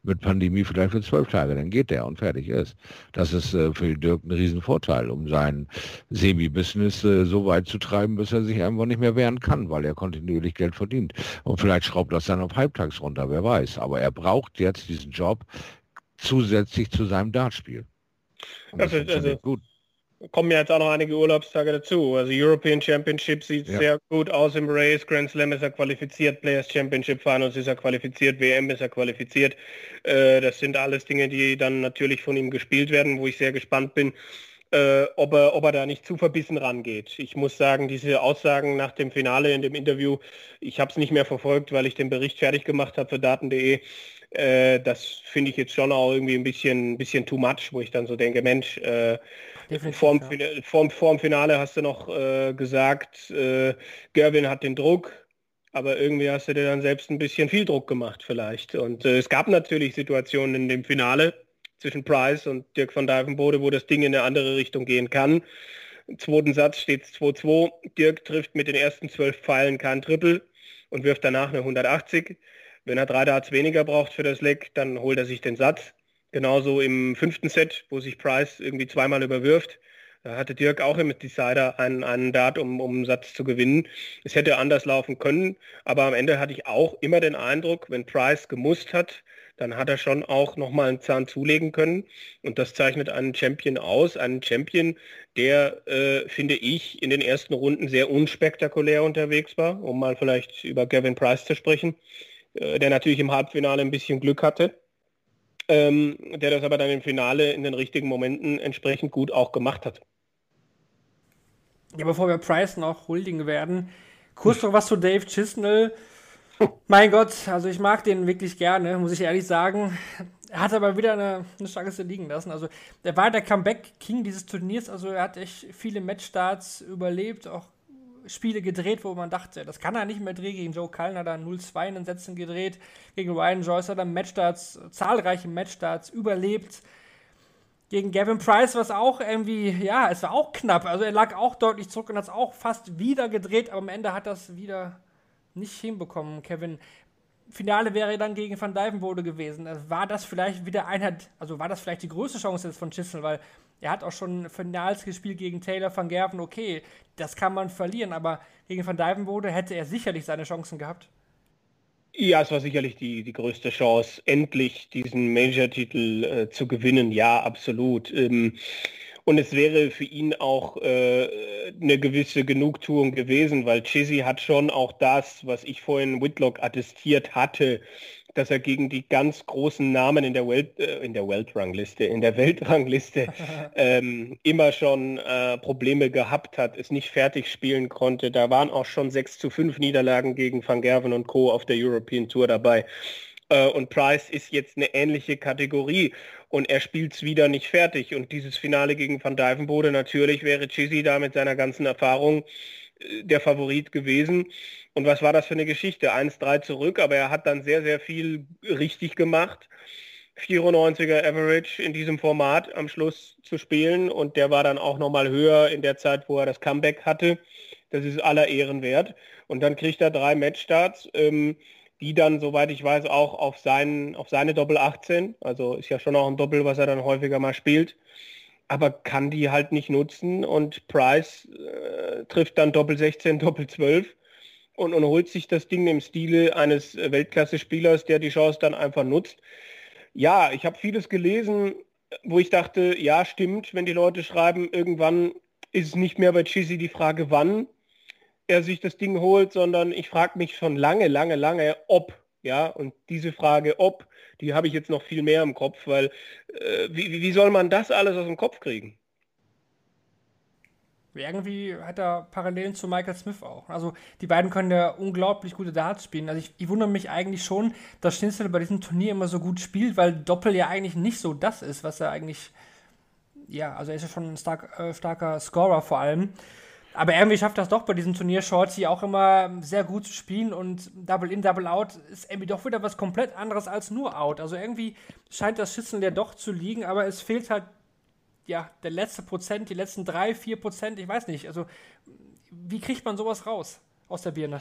mit Pandemie vielleicht für zwölf Tage, dann geht der und fertig ist. Das ist äh, für Dirk ein Riesenvorteil, um sein Semi-Business äh, so weit zu treiben, bis er sich einfach nicht mehr wehren kann, weil er kontinuierlich Geld verdient. Und vielleicht schraubt das dann auf halbtags runter, wer weiß. Aber er braucht jetzt diesen Job zusätzlich zu seinem Dartspiel. Und das also, also, gut kommen ja jetzt auch noch einige Urlaubstage dazu. Also European Championship sieht ja. sehr gut aus im Race, Grand Slam ist er qualifiziert, Players Championship Finals ist er qualifiziert, WM ist er qualifiziert. Äh, das sind alles Dinge, die dann natürlich von ihm gespielt werden, wo ich sehr gespannt bin. Äh, ob, er, ob er da nicht zu verbissen rangeht. Ich muss sagen, diese Aussagen nach dem Finale in dem Interview, ich habe es nicht mehr verfolgt, weil ich den Bericht fertig gemacht habe für daten.de. Äh, das finde ich jetzt schon auch irgendwie ein bisschen, ein bisschen too much, wo ich dann so denke, Mensch, äh, vorm, ja. vorm, vorm, Finale hast du noch äh, gesagt, äh, Gerwin hat den Druck, aber irgendwie hast du dir dann selbst ein bisschen viel Druck gemacht vielleicht. Und äh, es gab natürlich Situationen in dem Finale zwischen Price und Dirk van Dijvenbode, wo das Ding in eine andere Richtung gehen kann. Im zweiten Satz steht es 2-2. Dirk trifft mit den ersten zwölf Pfeilen kein Triple und wirft danach eine 180. Wenn er drei Darts weniger braucht für das Leck, dann holt er sich den Satz. Genauso im fünften Set, wo sich Price irgendwie zweimal überwirft. Da hatte Dirk auch im Decider einen, einen Dart, um, um einen Satz zu gewinnen. Es hätte anders laufen können, aber am Ende hatte ich auch immer den Eindruck, wenn Price gemusst hat, dann hat er schon auch nochmal einen Zahn zulegen können. Und das zeichnet einen Champion aus. Einen Champion, der, äh, finde ich, in den ersten Runden sehr unspektakulär unterwegs war, um mal vielleicht über Gavin Price zu sprechen, äh, der natürlich im Halbfinale ein bisschen Glück hatte. Ähm, der das aber dann im Finale in den richtigen Momenten entsprechend gut auch gemacht hat. Ja, bevor wir Price noch huldigen werden, kurz noch was zu Dave Chisnell. Mein Gott, also ich mag den wirklich gerne, muss ich ehrlich sagen. Er hat aber wieder eine, eine Chance liegen lassen. Also er war der Comeback-King dieses Turniers. Also er hat echt viele Matchstarts überlebt, auch Spiele gedreht, wo man dachte, das kann er nicht mehr drehen. Gegen Joe Cullen hat er 0-2 in den Sätzen gedreht. Gegen Ryan Joyce hat er Matchstarts, zahlreiche Matchstarts überlebt. Gegen Gavin Price war es auch irgendwie, ja, es war auch knapp. Also er lag auch deutlich zurück und hat es auch fast wieder gedreht, aber am Ende hat das wieder nicht hinbekommen, Kevin. Finale wäre dann gegen Van Dijvenbode gewesen. Also war das vielleicht wieder Einheit, also war das vielleicht die größte Chance jetzt von Chisel, weil er hat auch schon Finals gespielt gegen Taylor van Gerven. Okay, das kann man verlieren, aber gegen Van Dijvenbode hätte er sicherlich seine Chancen gehabt. Ja, es war sicherlich die, die größte Chance, endlich diesen Major-Titel äh, zu gewinnen. Ja, absolut. Ähm, und es wäre für ihn auch äh, eine gewisse Genugtuung gewesen, weil Chizzy hat schon auch das, was ich vorhin Whitlock attestiert hatte, dass er gegen die ganz großen Namen in der Welt, äh, in der Weltrangliste, in der Weltrangliste ähm, immer schon äh, Probleme gehabt hat, es nicht fertig spielen konnte. Da waren auch schon 6 zu 5 Niederlagen gegen Van Gerven und Co. auf der European Tour dabei. Äh, und Price ist jetzt eine ähnliche Kategorie und er spielt es wieder nicht fertig. Und dieses Finale gegen Van Dijvenbode, natürlich wäre Chizzy da mit seiner ganzen Erfahrung äh, der Favorit gewesen. Und was war das für eine Geschichte? 1-3 zurück, aber er hat dann sehr, sehr viel richtig gemacht. 94er Average in diesem Format am Schluss zu spielen und der war dann auch nochmal höher in der Zeit, wo er das Comeback hatte. Das ist aller Ehren wert. Und dann kriegt er drei Matchstarts. Ähm, die dann, soweit ich weiß, auch auf, seinen, auf seine Doppel 18, also ist ja schon auch ein Doppel, was er dann häufiger mal spielt, aber kann die halt nicht nutzen und Price äh, trifft dann Doppel 16, Doppel 12 und, und holt sich das Ding im Stile eines Weltklasse-Spielers, der die Chance dann einfach nutzt. Ja, ich habe vieles gelesen, wo ich dachte, ja, stimmt, wenn die Leute schreiben, irgendwann ist es nicht mehr bei Chizzy die Frage, wann, er sich das Ding holt, sondern ich frage mich schon lange, lange, lange, ob. Ja, und diese Frage, ob, die habe ich jetzt noch viel mehr im Kopf, weil äh, wie, wie soll man das alles aus dem Kopf kriegen? Irgendwie hat er Parallelen zu Michael Smith auch. Also die beiden können ja unglaublich gute Darts spielen. Also ich, ich wundere mich eigentlich schon, dass Schnitzel bei diesem Turnier immer so gut spielt, weil Doppel ja eigentlich nicht so das ist, was er eigentlich, ja, also er ist ja schon ein stark, äh, starker Scorer vor allem. Aber irgendwie schafft das doch bei diesem Turnier Shorty auch immer sehr gut zu spielen und Double In, Double Out ist irgendwie doch wieder was komplett anderes als nur Out. Also irgendwie scheint das Schützen ja doch zu liegen, aber es fehlt halt ja der letzte Prozent, die letzten drei, vier Prozent, ich weiß nicht. Also wie kriegt man sowas raus aus der Birne?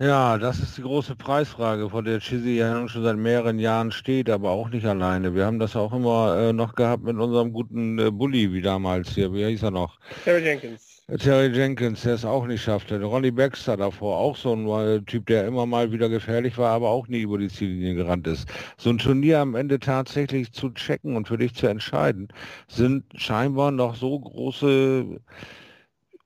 Ja, das ist die große Preisfrage, vor der Chizzy ja schon seit mehreren Jahren steht, aber auch nicht alleine. Wir haben das auch immer äh, noch gehabt mit unserem guten äh, Bully, wie damals hier. Wie hieß er noch? Terry Jenkins. Äh, Terry Jenkins, der es auch nicht schaffte. Ronnie Baxter davor, auch so ein äh, Typ, der immer mal wieder gefährlich war, aber auch nie über die Ziellinie gerannt ist. So ein Turnier am Ende tatsächlich zu checken und für dich zu entscheiden, sind scheinbar noch so große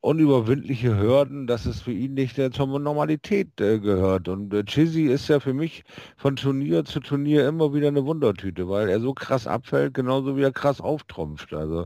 unüberwindliche Hürden, dass es für ihn nicht äh, zur Normalität äh, gehört. Und äh, Chizzy ist ja für mich von Turnier zu Turnier immer wieder eine Wundertüte, weil er so krass abfällt, genauso wie er krass auftrumpft. Also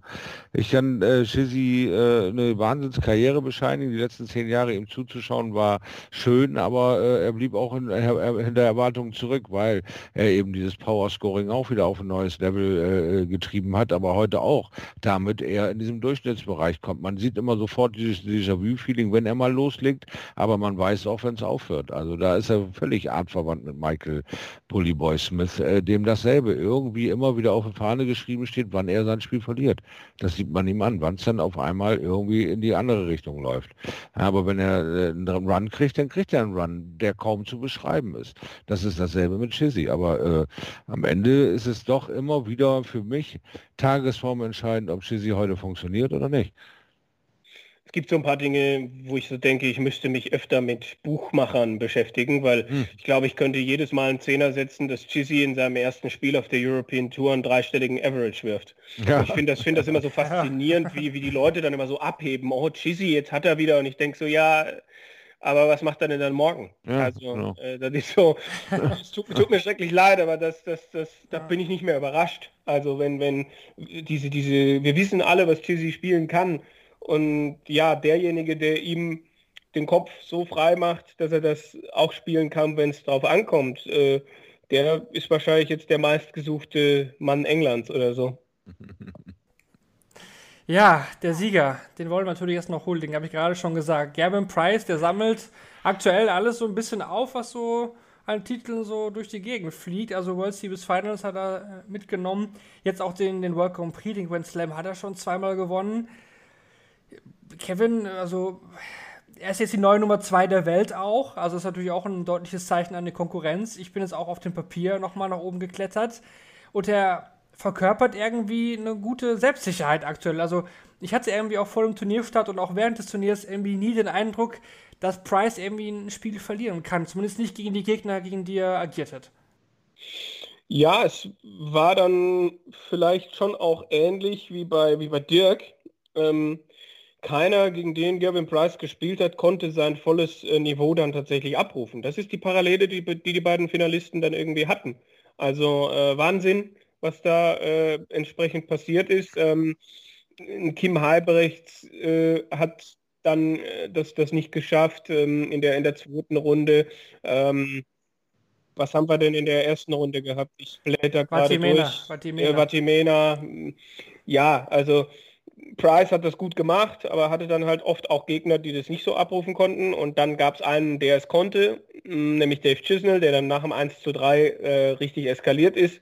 ich kann äh, Chizzy äh, eine Wahnsinnskarriere bescheinigen. Die letzten zehn Jahre ihm zuzuschauen war schön, aber äh, er blieb auch in, äh, hinter Erwartungen zurück, weil er eben dieses Power-Scoring auch wieder auf ein neues Level getrieben hat, aber heute auch damit er in diesem Durchschnittsbereich kommt. Man sieht immer sofort dieses Déjà-vu-Feeling, wenn er mal loslegt, aber man weiß auch, wenn es aufhört. Also da ist er völlig artverwandt mit Michael Bullyboy Smith, äh, dem dasselbe irgendwie immer wieder auf die Fahne geschrieben steht, wann er sein Spiel verliert. Das sieht man ihm an, wann es dann auf einmal irgendwie in die andere Richtung läuft. Aber wenn er äh, einen Run kriegt, dann kriegt er einen Run, der kaum zu beschreiben ist. Das ist dasselbe mit Chizzy. Aber äh, am Ende ist es doch immer wieder für mich Tagesform entscheidend, ob Chizzy heute funktioniert oder nicht. Es gibt so ein paar Dinge, wo ich so denke, ich müsste mich öfter mit Buchmachern beschäftigen, weil hm. ich glaube, ich könnte jedes Mal einen Zehner setzen, dass Chizzy in seinem ersten Spiel auf der European Tour einen dreistelligen Average wirft. Ja. Ich finde das, find das immer so faszinierend, wie, wie die Leute dann immer so abheben. Oh, Chizzy, jetzt hat er wieder. Und ich denke so, ja, aber was macht er denn dann morgen? Ja, also genau. äh, das ist so, es tut, tut, mir schrecklich leid, aber das, das, das, da bin ich nicht mehr überrascht. Also wenn, wenn diese, diese, wir wissen alle, was Chizzy spielen kann. Und ja, derjenige, der ihm den Kopf so frei macht, dass er das auch spielen kann, wenn es drauf ankommt, äh, der ist wahrscheinlich jetzt der meistgesuchte Mann Englands oder so. Ja, der Sieger, den wollen wir natürlich erst noch huldigen, habe ich gerade schon gesagt. Gavin Price, der sammelt aktuell alles so ein bisschen auf, was so an Titeln so durch die Gegend fliegt. Also World Series Finals hat er äh, mitgenommen. Jetzt auch den, den World Grand Prix, den Grand Slam hat er schon zweimal gewonnen. Kevin, also er ist jetzt die neue Nummer 2 der Welt auch. Also ist natürlich auch ein deutliches Zeichen an die Konkurrenz. Ich bin jetzt auch auf dem Papier nochmal nach oben geklettert. Und er verkörpert irgendwie eine gute Selbstsicherheit aktuell. Also ich hatte irgendwie auch vor dem Turnierstart und auch während des Turniers irgendwie nie den Eindruck, dass Price irgendwie ein Spiel verlieren kann. Zumindest nicht gegen die Gegner, gegen die er agiert hat. Ja, es war dann vielleicht schon auch ähnlich wie bei, wie bei Dirk. Ähm, keiner, gegen den Gavin Price gespielt hat, konnte sein volles äh, Niveau dann tatsächlich abrufen. Das ist die Parallele, die die, die beiden Finalisten dann irgendwie hatten. Also äh, Wahnsinn, was da äh, entsprechend passiert ist. Ähm, Kim Halbrechts äh, hat dann äh, das, das nicht geschafft ähm, in, der, in der zweiten Runde. Ähm, was haben wir denn in der ersten Runde gehabt? Ich blätter gerade durch. Vatimena. Äh, Vatimena. Ja, also Price hat das gut gemacht, aber hatte dann halt oft auch Gegner, die das nicht so abrufen konnten. Und dann gab es einen, der es konnte, mm, nämlich Dave Chisnell, der dann nach dem 1 zu 3 äh, richtig eskaliert ist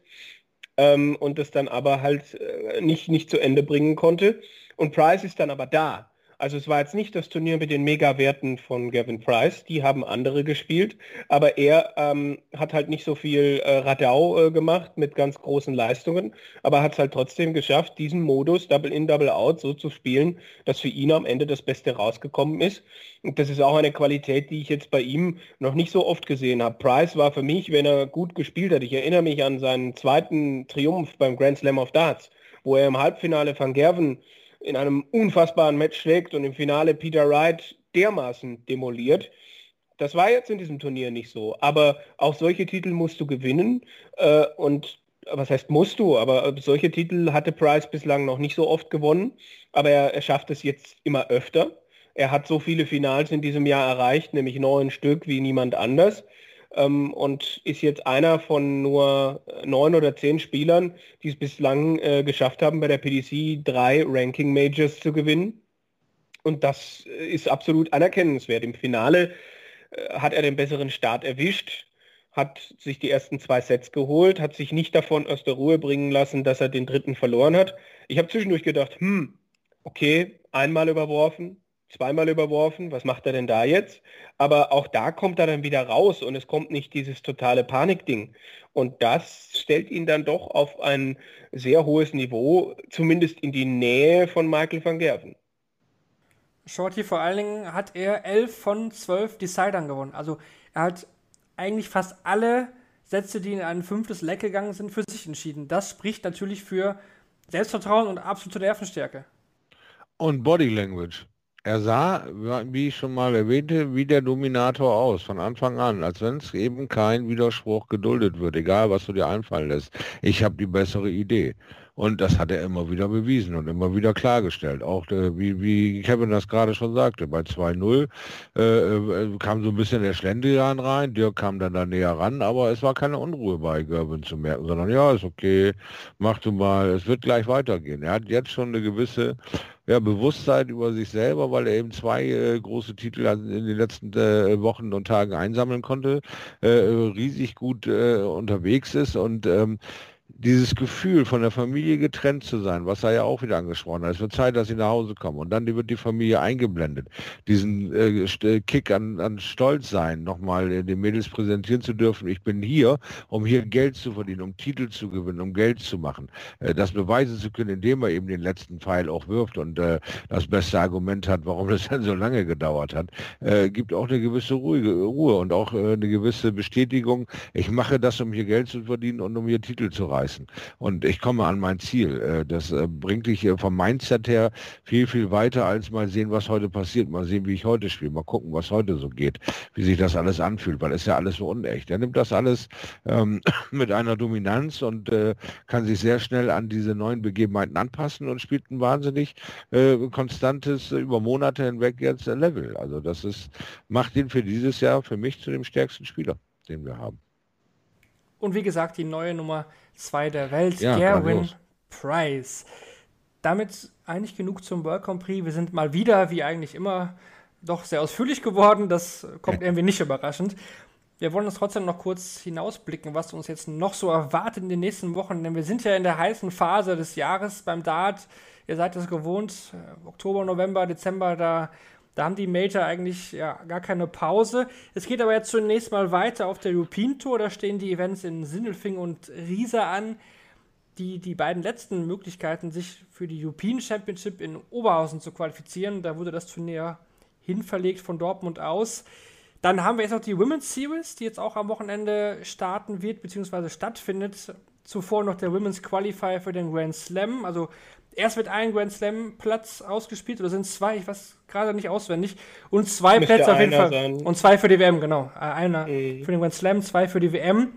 ähm, und das dann aber halt äh, nicht, nicht zu Ende bringen konnte. Und Price ist dann aber da. Also es war jetzt nicht das Turnier mit den Megawerten von Gavin Price, die haben andere gespielt, aber er ähm, hat halt nicht so viel äh, Radau äh, gemacht mit ganz großen Leistungen, aber hat es halt trotzdem geschafft, diesen Modus Double In, Double Out so zu spielen, dass für ihn am Ende das Beste rausgekommen ist. Und das ist auch eine Qualität, die ich jetzt bei ihm noch nicht so oft gesehen habe. Price war für mich, wenn er gut gespielt hat, ich erinnere mich an seinen zweiten Triumph beim Grand Slam of Darts, wo er im Halbfinale Van Gerven in einem unfassbaren Match schlägt und im Finale Peter Wright dermaßen demoliert. Das war jetzt in diesem Turnier nicht so. Aber auch solche Titel musst du gewinnen. Äh, und was heißt musst du? Aber solche Titel hatte Price bislang noch nicht so oft gewonnen. Aber er, er schafft es jetzt immer öfter. Er hat so viele Finals in diesem Jahr erreicht, nämlich neun Stück wie niemand anders ähm, und ist jetzt einer von nur neun oder zehn Spielern, die es bislang äh, geschafft haben, bei der PDC drei Ranking Majors zu gewinnen. Und das äh, ist absolut anerkennenswert. Im Finale äh, hat er den besseren Start erwischt, hat sich die ersten zwei Sets geholt, hat sich nicht davon aus der Ruhe bringen lassen, dass er den dritten verloren hat. Ich habe zwischendurch gedacht, hm, okay, einmal überworfen, zweimal überworfen, was macht er denn da jetzt? Aber auch da kommt er dann wieder raus und es kommt nicht dieses totale Panikding. Und das stellt ihn dann doch auf ein sehr hohes Niveau, zumindest in die Nähe von Michael van Gerven. Shorty, vor allen Dingen hat er elf von zwölf Decidern gewonnen. Also er hat eigentlich fast alle Sätze, die in ein fünftes Leck gegangen sind, für sich entschieden. Das spricht natürlich für Selbstvertrauen und absolute Nervenstärke. Und Body Language. Er sah, wie ich schon mal erwähnte, wie der Dominator aus, von Anfang an, als wenn es eben kein Widerspruch geduldet wird, egal was du dir einfallen lässt. Ich habe die bessere Idee. Und das hat er immer wieder bewiesen und immer wieder klargestellt. Auch äh, wie, wie Kevin das gerade schon sagte, bei 2-0 äh, äh, kam so ein bisschen der Schlendrian rein, Dirk kam dann da näher ran, aber es war keine Unruhe bei Gerben zu merken, sondern ja, ist okay, mach du mal, es wird gleich weitergehen. Er hat jetzt schon eine gewisse ja, Bewusstsein über sich selber, weil er eben zwei äh, große Titel in den letzten äh, Wochen und Tagen einsammeln konnte, äh, riesig gut äh, unterwegs ist. Und ähm, dieses Gefühl, von der Familie getrennt zu sein, was er ja auch wieder angesprochen hat. Es wird Zeit, dass sie nach Hause kommen. Und dann wird die Familie eingeblendet. Diesen äh, äh Kick an, an Stolz sein, nochmal äh, den Mädels präsentieren zu dürfen. Ich bin hier, um hier Geld zu verdienen, um Titel zu gewinnen, um Geld zu machen. Äh, das beweisen zu können, indem er eben den letzten Pfeil auch wirft und äh, das beste Argument hat, warum das dann so lange gedauert hat, äh, gibt auch eine gewisse Ruhe, Ruhe und auch eine gewisse Bestätigung. Ich mache das, um hier Geld zu verdienen und um hier Titel zu reißen reißen. Und ich komme an mein Ziel. Äh, das äh, bringt dich vom Mindset her viel, viel weiter, als mal sehen, was heute passiert. Mal sehen, wie ich heute spiele. Mal gucken, was heute so geht. Wie sich das alles anfühlt, weil es ja alles so unecht. Er nimmt das alles ähm, mit einer Dominanz und äh, kann sich sehr schnell an diese neuen Begebenheiten anpassen und spielt ein wahnsinnig äh, konstantes, über Monate hinweg jetzt Level. Also das ist, macht ihn für dieses Jahr für mich zu dem stärksten Spieler, den wir haben. Und wie gesagt, die neue Nummer 2 der Welt, ja, Gerwin Price. Damit eigentlich genug zum World Grand Prix. Wir sind mal wieder, wie eigentlich immer, doch sehr ausführlich geworden. Das kommt irgendwie nicht überraschend. Wir wollen uns trotzdem noch kurz hinausblicken, was uns jetzt noch so erwartet in den nächsten Wochen, denn wir sind ja in der heißen Phase des Jahres beim Dart. Ihr seid es gewohnt, Oktober, November, Dezember, da da haben die Major eigentlich ja, gar keine Pause. Es geht aber jetzt zunächst mal weiter auf der European Tour. Da stehen die Events in Sindelfing und Riesa an. Die, die beiden letzten Möglichkeiten, sich für die European Championship in Oberhausen zu qualifizieren, da wurde das Turnier hinverlegt von Dortmund aus. Dann haben wir jetzt noch die Women's Series, die jetzt auch am Wochenende starten wird, beziehungsweise stattfindet. Zuvor noch der Women's Qualifier für den Grand Slam. Also erst wird ein Grand Slam Platz ausgespielt oder sind zwei, ich weiß gerade nicht auswendig. Und zwei Müsste Plätze auf jeden Fall. Sein. Und zwei für die WM, genau. Äh, einer mhm. für den Grand Slam, zwei für die WM.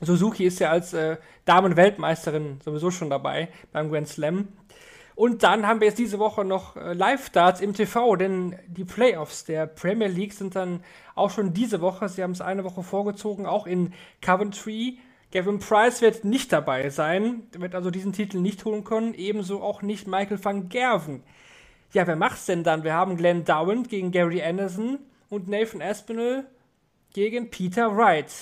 Suzuki ist ja als äh, Damen-Weltmeisterin sowieso schon dabei beim Grand Slam. Und dann haben wir jetzt diese Woche noch äh, Live-Darts im TV, denn die Playoffs der Premier League sind dann auch schon diese Woche. Sie haben es eine Woche vorgezogen, auch in Coventry. Gavin Price wird nicht dabei sein, wird also diesen Titel nicht holen können, ebenso auch nicht Michael van Gerven. Ja, wer macht's denn dann? Wir haben Glenn Dowand gegen Gary Anderson und Nathan Aspinall gegen Peter Wright.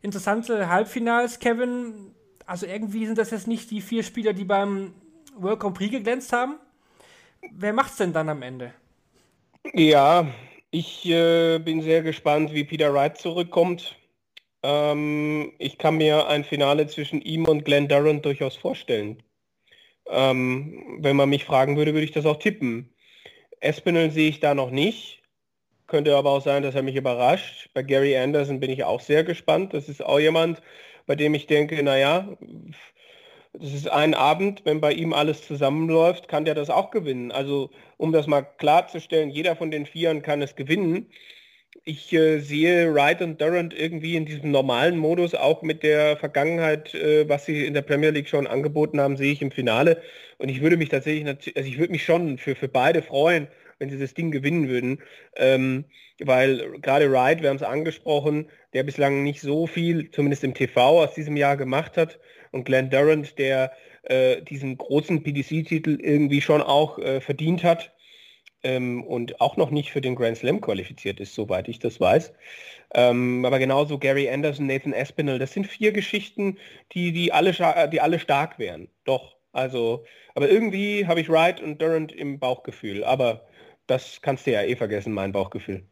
Interessante Halbfinals, Kevin. Also irgendwie sind das jetzt nicht die vier Spieler, die beim World Grand Prix geglänzt haben. Wer macht's denn dann am Ende? Ja, ich äh, bin sehr gespannt, wie Peter Wright zurückkommt. Ähm, ich kann mir ein Finale zwischen ihm und Glenn Durant durchaus vorstellen. Ähm, wenn man mich fragen würde, würde ich das auch tippen. Espinel sehe ich da noch nicht. Könnte aber auch sein, dass er mich überrascht. Bei Gary Anderson bin ich auch sehr gespannt. Das ist auch jemand, bei dem ich denke, naja, das ist ein Abend, wenn bei ihm alles zusammenläuft, kann der das auch gewinnen. Also um das mal klarzustellen, jeder von den Vieren kann es gewinnen ich äh, sehe Wright und Durant irgendwie in diesem normalen Modus, auch mit der Vergangenheit, äh, was sie in der Premier League schon angeboten haben, sehe ich im Finale. Und ich würde mich tatsächlich, also ich würde mich schon für, für beide freuen, wenn sie das Ding gewinnen würden. Ähm, weil gerade Wright, wir haben es angesprochen, der bislang nicht so viel, zumindest im TV aus diesem Jahr gemacht hat. Und Glenn Durant, der äh, diesen großen PDC-Titel irgendwie schon auch äh, verdient hat ähm, und auch noch nicht für den Grand Slam qualifiziert ist, soweit ich das weiß. Ähm, aber genauso Gary Anderson, Nathan Aspinall, das sind vier Geschichten, die, die, alle, die alle stark wären. Doch. Also, aber irgendwie habe ich Wright und Durant im Bauchgefühl. Aber das kannst du ja eh vergessen, mein Bauchgefühl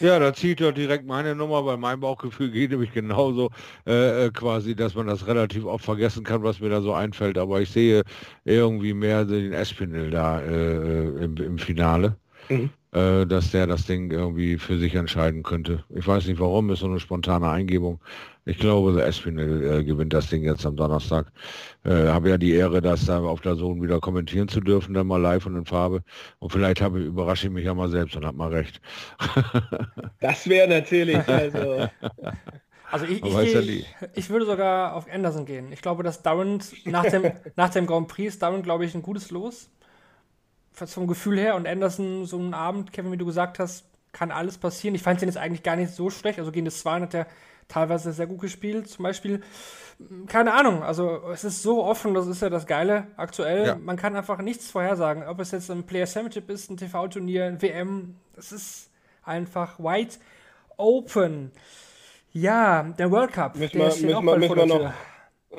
ja, da zieht er direkt meine Nummer, weil mein Bauchgefühl geht nämlich genauso äh, äh, quasi, dass man das relativ oft vergessen kann, was mir da so einfällt. Aber ich sehe irgendwie mehr den Espinel da äh, im, im, Finale. Mhm. Äh, dass der das Ding irgendwie für sich entscheiden könnte. Ich weiß nicht warum, ist so eine spontane Eingebung. Ich glaube, der Espinel äh, gewinnt das Ding jetzt am Donnerstag. Äh, habe ja die Ehre, das da auf der Sohn wieder kommentieren zu dürfen, dann mal live und in Farbe. Und vielleicht habe ich, überrasche ich mich ja mal selbst und habe mal recht. das wäre natürlich, also. Also ich, ich, nie. ich würde sogar auf Anderson gehen. Ich glaube, dass Durant nach dem, nach dem Grand Prix ist Durant, glaube ich, ein gutes Los. Vom Gefühl her. Und Anderson, so einen Abend, Kevin, wie du gesagt hast, kann alles passieren. Ich fand ihn jetzt eigentlich gar nicht so schlecht. Also gegen das 2 hat er teilweise sehr gut gespielt. Zum Beispiel, mh, keine Ahnung. Also es ist so offen, das ist ja das Geile aktuell. Ja. Man kann einfach nichts vorhersagen. Ob es jetzt ein Player Championship ist, ein TV-Turnier, ein WM. Es ist einfach wide open. Ja, der World Cup. Müssen der wir, steht müssen auch wir, bald müssen vor wir der noch,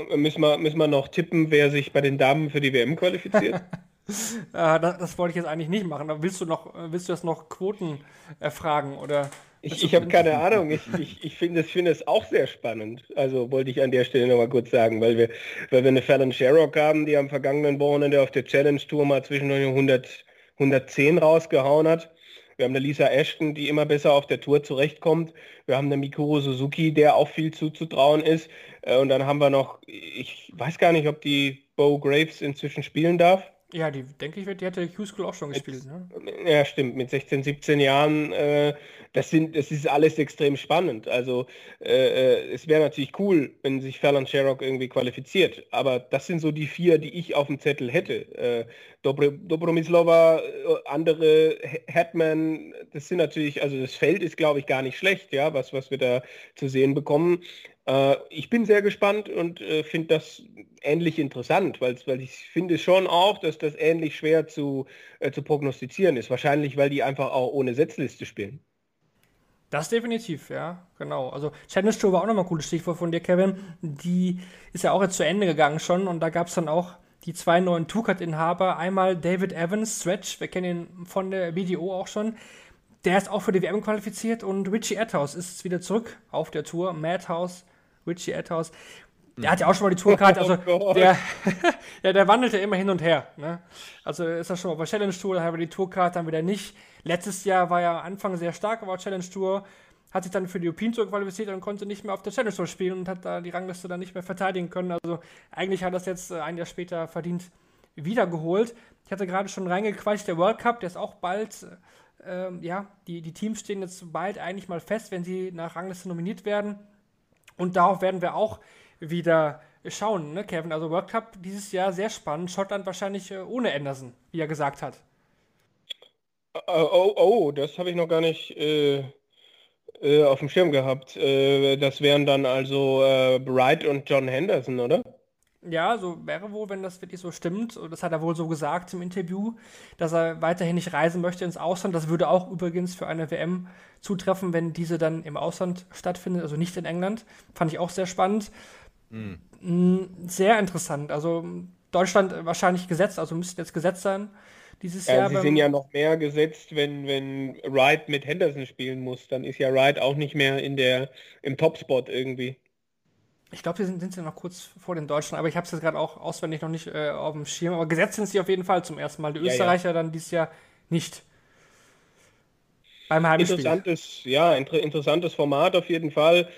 Tür. müssen wir, müssen wir noch tippen, wer sich bei den Damen für die WM qualifiziert? Äh, das, das wollte ich jetzt eigentlich nicht machen. Aber willst du noch, äh, willst du das noch Quoten erfragen oder? Ich, ich habe keine Ahnung. Ich, ich, ich finde es, finde es auch sehr spannend. Also wollte ich an der Stelle nochmal kurz sagen, weil wir, weil wir eine Fallon Sherrock haben, die am vergangenen Wochenende auf der Challenge Tour mal zwischen 100, 110 rausgehauen hat. Wir haben eine Lisa Ashton, die immer besser auf der Tour zurechtkommt. Wir haben eine Mikuro Suzuki, der auch viel zuzutrauen ist. Äh, Und dann haben wir noch, ich weiß gar nicht, ob die Bo Graves inzwischen spielen darf. Ja, die denke ich, die hätte Q-School auch schon gespielt. Ne? Ja, stimmt. Mit 16, 17 Jahren, äh, das sind, das ist alles extrem spannend. Also äh, äh, es wäre natürlich cool, wenn sich Fallon Sherrock irgendwie qualifiziert. Aber das sind so die vier, die ich auf dem Zettel hätte. Äh, Dobro, Dobromislova, äh, andere He- Hetman, das sind natürlich, also das Feld ist, glaube ich, gar nicht schlecht, ja, was, was wir da zu sehen bekommen. Äh, ich bin sehr gespannt und äh, finde das ähnlich interessant, weil, ich finde schon auch, dass das ähnlich schwer zu, äh, zu prognostizieren ist. Wahrscheinlich, weil die einfach auch ohne Setzliste spielen. Das definitiv, ja, genau. Also Challenge Tour war auch nochmal ein cooles Stichwort von dir, Kevin. Die ist ja auch jetzt zu Ende gegangen schon und da gab es dann auch die zwei neuen Tourcard-Inhaber. Einmal David Evans, Stretch, wir kennen ihn von der BDO auch schon. Der ist auch für die WM qualifiziert und Richie Atthaus ist wieder zurück auf der Tour. Madhouse, Richie Atthaus. Der hat ja auch schon mal die Tourcard, also Oh der, ja, der wandelt ja immer hin und her. Ne? Also ist er schon mal bei Challenge Tour, dann haben wir die Tourcard, dann wieder nicht. Letztes Jahr war er am Anfang sehr stark auf der Challenge Tour, hat sich dann für die European Tour qualifiziert und konnte nicht mehr auf der Challenge Tour spielen und hat da die Rangliste dann nicht mehr verteidigen können. Also eigentlich hat er das jetzt äh, ein Jahr später verdient wiedergeholt. Ich hatte gerade schon reingequatscht, der World Cup, der ist auch bald, äh, ähm, ja, die, die Teams stehen jetzt bald eigentlich mal fest, wenn sie nach Rangliste nominiert werden. Und darauf werden wir auch wieder schauen, ne, Kevin? Also World Cup dieses Jahr sehr spannend. Schottland wahrscheinlich äh, ohne Anderson, wie er gesagt hat. Oh, oh, oh, das habe ich noch gar nicht äh, äh, auf dem Schirm gehabt. Äh, das wären dann also äh, Bright und John Henderson, oder? Ja, so wäre wohl, wenn das wirklich so stimmt. Und das hat er wohl so gesagt im Interview, dass er weiterhin nicht reisen möchte ins Ausland. Das würde auch übrigens für eine WM zutreffen, wenn diese dann im Ausland stattfindet, also nicht in England. Fand ich auch sehr spannend. Mm, Sehr interessant. Also Deutschland wahrscheinlich gesetzt, also müsste jetzt gesetzt sein dieses Ja, Jahr. sie sind ja noch mehr gesetzt, wenn, wenn Wright mit Henderson spielen muss. Dann ist ja Wright auch nicht mehr in der, im Topspot irgendwie. Ich glaube, sie sind, sind sie noch kurz vor den Deutschen, aber ich habe es jetzt gerade auch auswendig noch nicht äh, auf dem Schirm. Aber gesetzt sind sie auf jeden Fall zum ersten Mal. Die Ja, ja. Österreicher dann dieses Jahr nicht. Beim Heimspiel. Interessantes, ja, inter interessantes Format auf jeden Fall.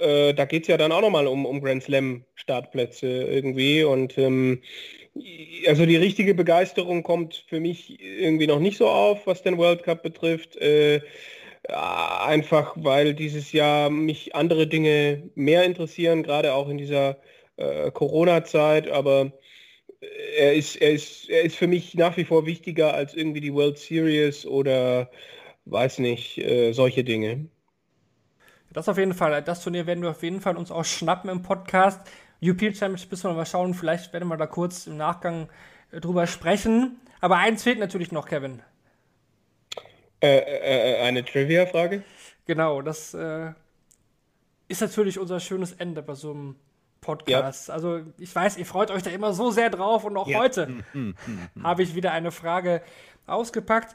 Äh, da geht es ja dann auch nochmal um, um Grand Slam Startplätze irgendwie. Und ähm, also die richtige Begeisterung kommt für mich irgendwie noch nicht so auf, was den World Cup betrifft. Äh, ja, einfach weil dieses Jahr mich andere Dinge mehr interessieren, gerade auch in dieser äh, Corona-Zeit. Aber er ist, er ist, er ist für mich nach wie vor wichtiger als irgendwie die World Series oder weiß nicht, äh, solche Dinge. Das auf jeden Fall. Das Turnier werden wir auf jeden Fall uns auch schnappen im Podcast. European Championship müssen wir mal schauen. Vielleicht werden wir da kurz im Nachgang äh, drüber sprechen. Aber eins fehlt natürlich noch, Kevin. Äh, äh, eine Trivia-Frage? Genau, das äh, ist natürlich unser schönes Ende bei so einem Podcast. Also ich weiß, ihr freut euch da immer so sehr drauf und auch Ja. heute habe ich wieder eine Frage ausgepackt.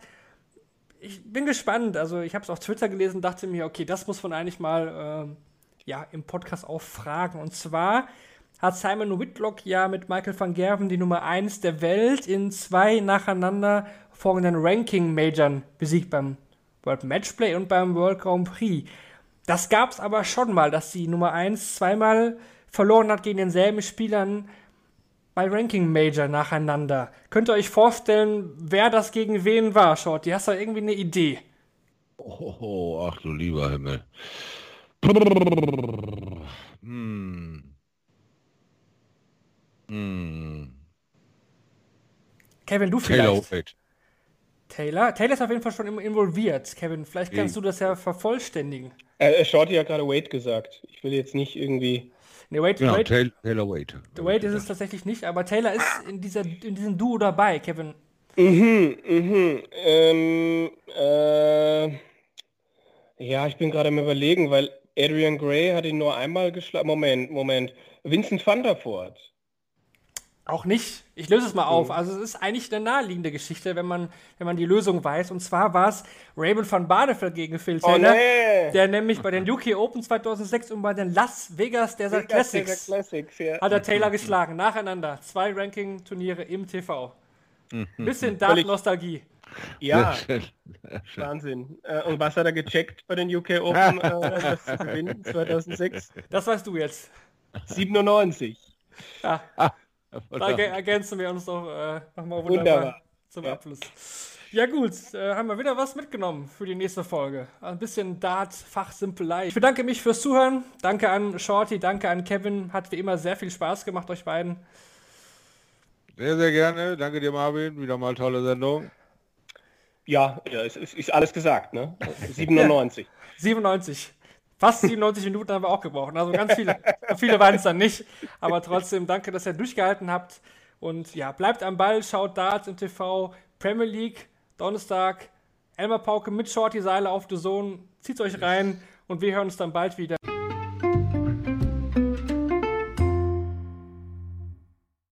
Ich bin gespannt. Also ich habe es auf Twitter gelesen, dachte mir, okay, das muss man eigentlich mal ähm, ja, im Podcast auch fragen. Und zwar hat Simon Whitlock ja mit Michael van Gerven die Nummer 1 der Welt in zwei nacheinander folgenden Ranking-Majern besiegt beim World Matchplay und beim World Grand Prix. Das gab es aber schon mal, dass die Nummer 1 zweimal verloren hat gegen denselben Spielern bei Ranking Major nacheinander. Könnt ihr euch vorstellen, wer das gegen wen war? Schaut, die hast du irgendwie eine Idee. Oh, ach du lieber Himmel. Hm. Hm. Kevin, du vielleicht. Taylor? Taylor ist auf jeden Fall schon involviert. Kevin, vielleicht kannst Mhm. du das ja vervollständigen. Äh, Shorty hat gerade Wade gesagt. Ich will jetzt nicht irgendwie. Nee, Wade, Genau, Wade, Taylor, Taylor Wade. Wade ist es tatsächlich nicht, aber Taylor ist in, dieser, in diesem Duo dabei, Kevin. Mhm, mhm. Ähm, äh, ja, ich bin gerade am überlegen, weil Adrian Gray hat ihn nur einmal geschlagen. Moment, Moment. Vincent van der Voort. Auch nicht. Ich löse es mal Mhm. auf. Also es ist eigentlich eine naheliegende Geschichte, wenn man, wenn man die Lösung weiß. Und zwar war es Raymond van Barneveld gegen Phil Oh Taylor, nee! der nämlich bei den UK Open 2006 und bei den Las Vegas Desert Vegas Classics Desert Classics, ja. hat er Taylor geschlagen. Nacheinander. Zwei Ranking-Turniere im TV. Mhm. Bisschen Dart-Nostalgie. Ja. Wahnsinn. Äh, und was hat er gecheckt bei den UK Open, äh, das zu gewinnen 2006? Das weißt du jetzt. 97. Ja, da ergä- ergänzen wir uns doch äh, nochmal wunderbar, Wunderbar. zum Ja. Abschluss. Ja gut, äh, haben wir wieder was mitgenommen für die nächste Folge. Ein bisschen Dart, Fachsimpelei. Ich bedanke mich fürs Zuhören. Danke an Shorty, danke an Kevin. Hat wie immer sehr viel Spaß gemacht, euch beiden. Sehr, sehr gerne. Danke dir, Marvin. Wieder mal tolle Sendung. Ja, ja es ist, ist alles gesagt, ne? 97. 97. Fast 97 Minuten haben wir auch gebraucht. Also ganz viele, viele waren es dann nicht. Aber trotzdem danke, dass ihr durchgehalten habt. Und ja, bleibt am Ball, schaut Darts im TV, Premier League, Donnerstag, Elmar Pauke mit Shorty Seile auf The Zone. Zieht euch rein und wir hören uns dann bald wieder.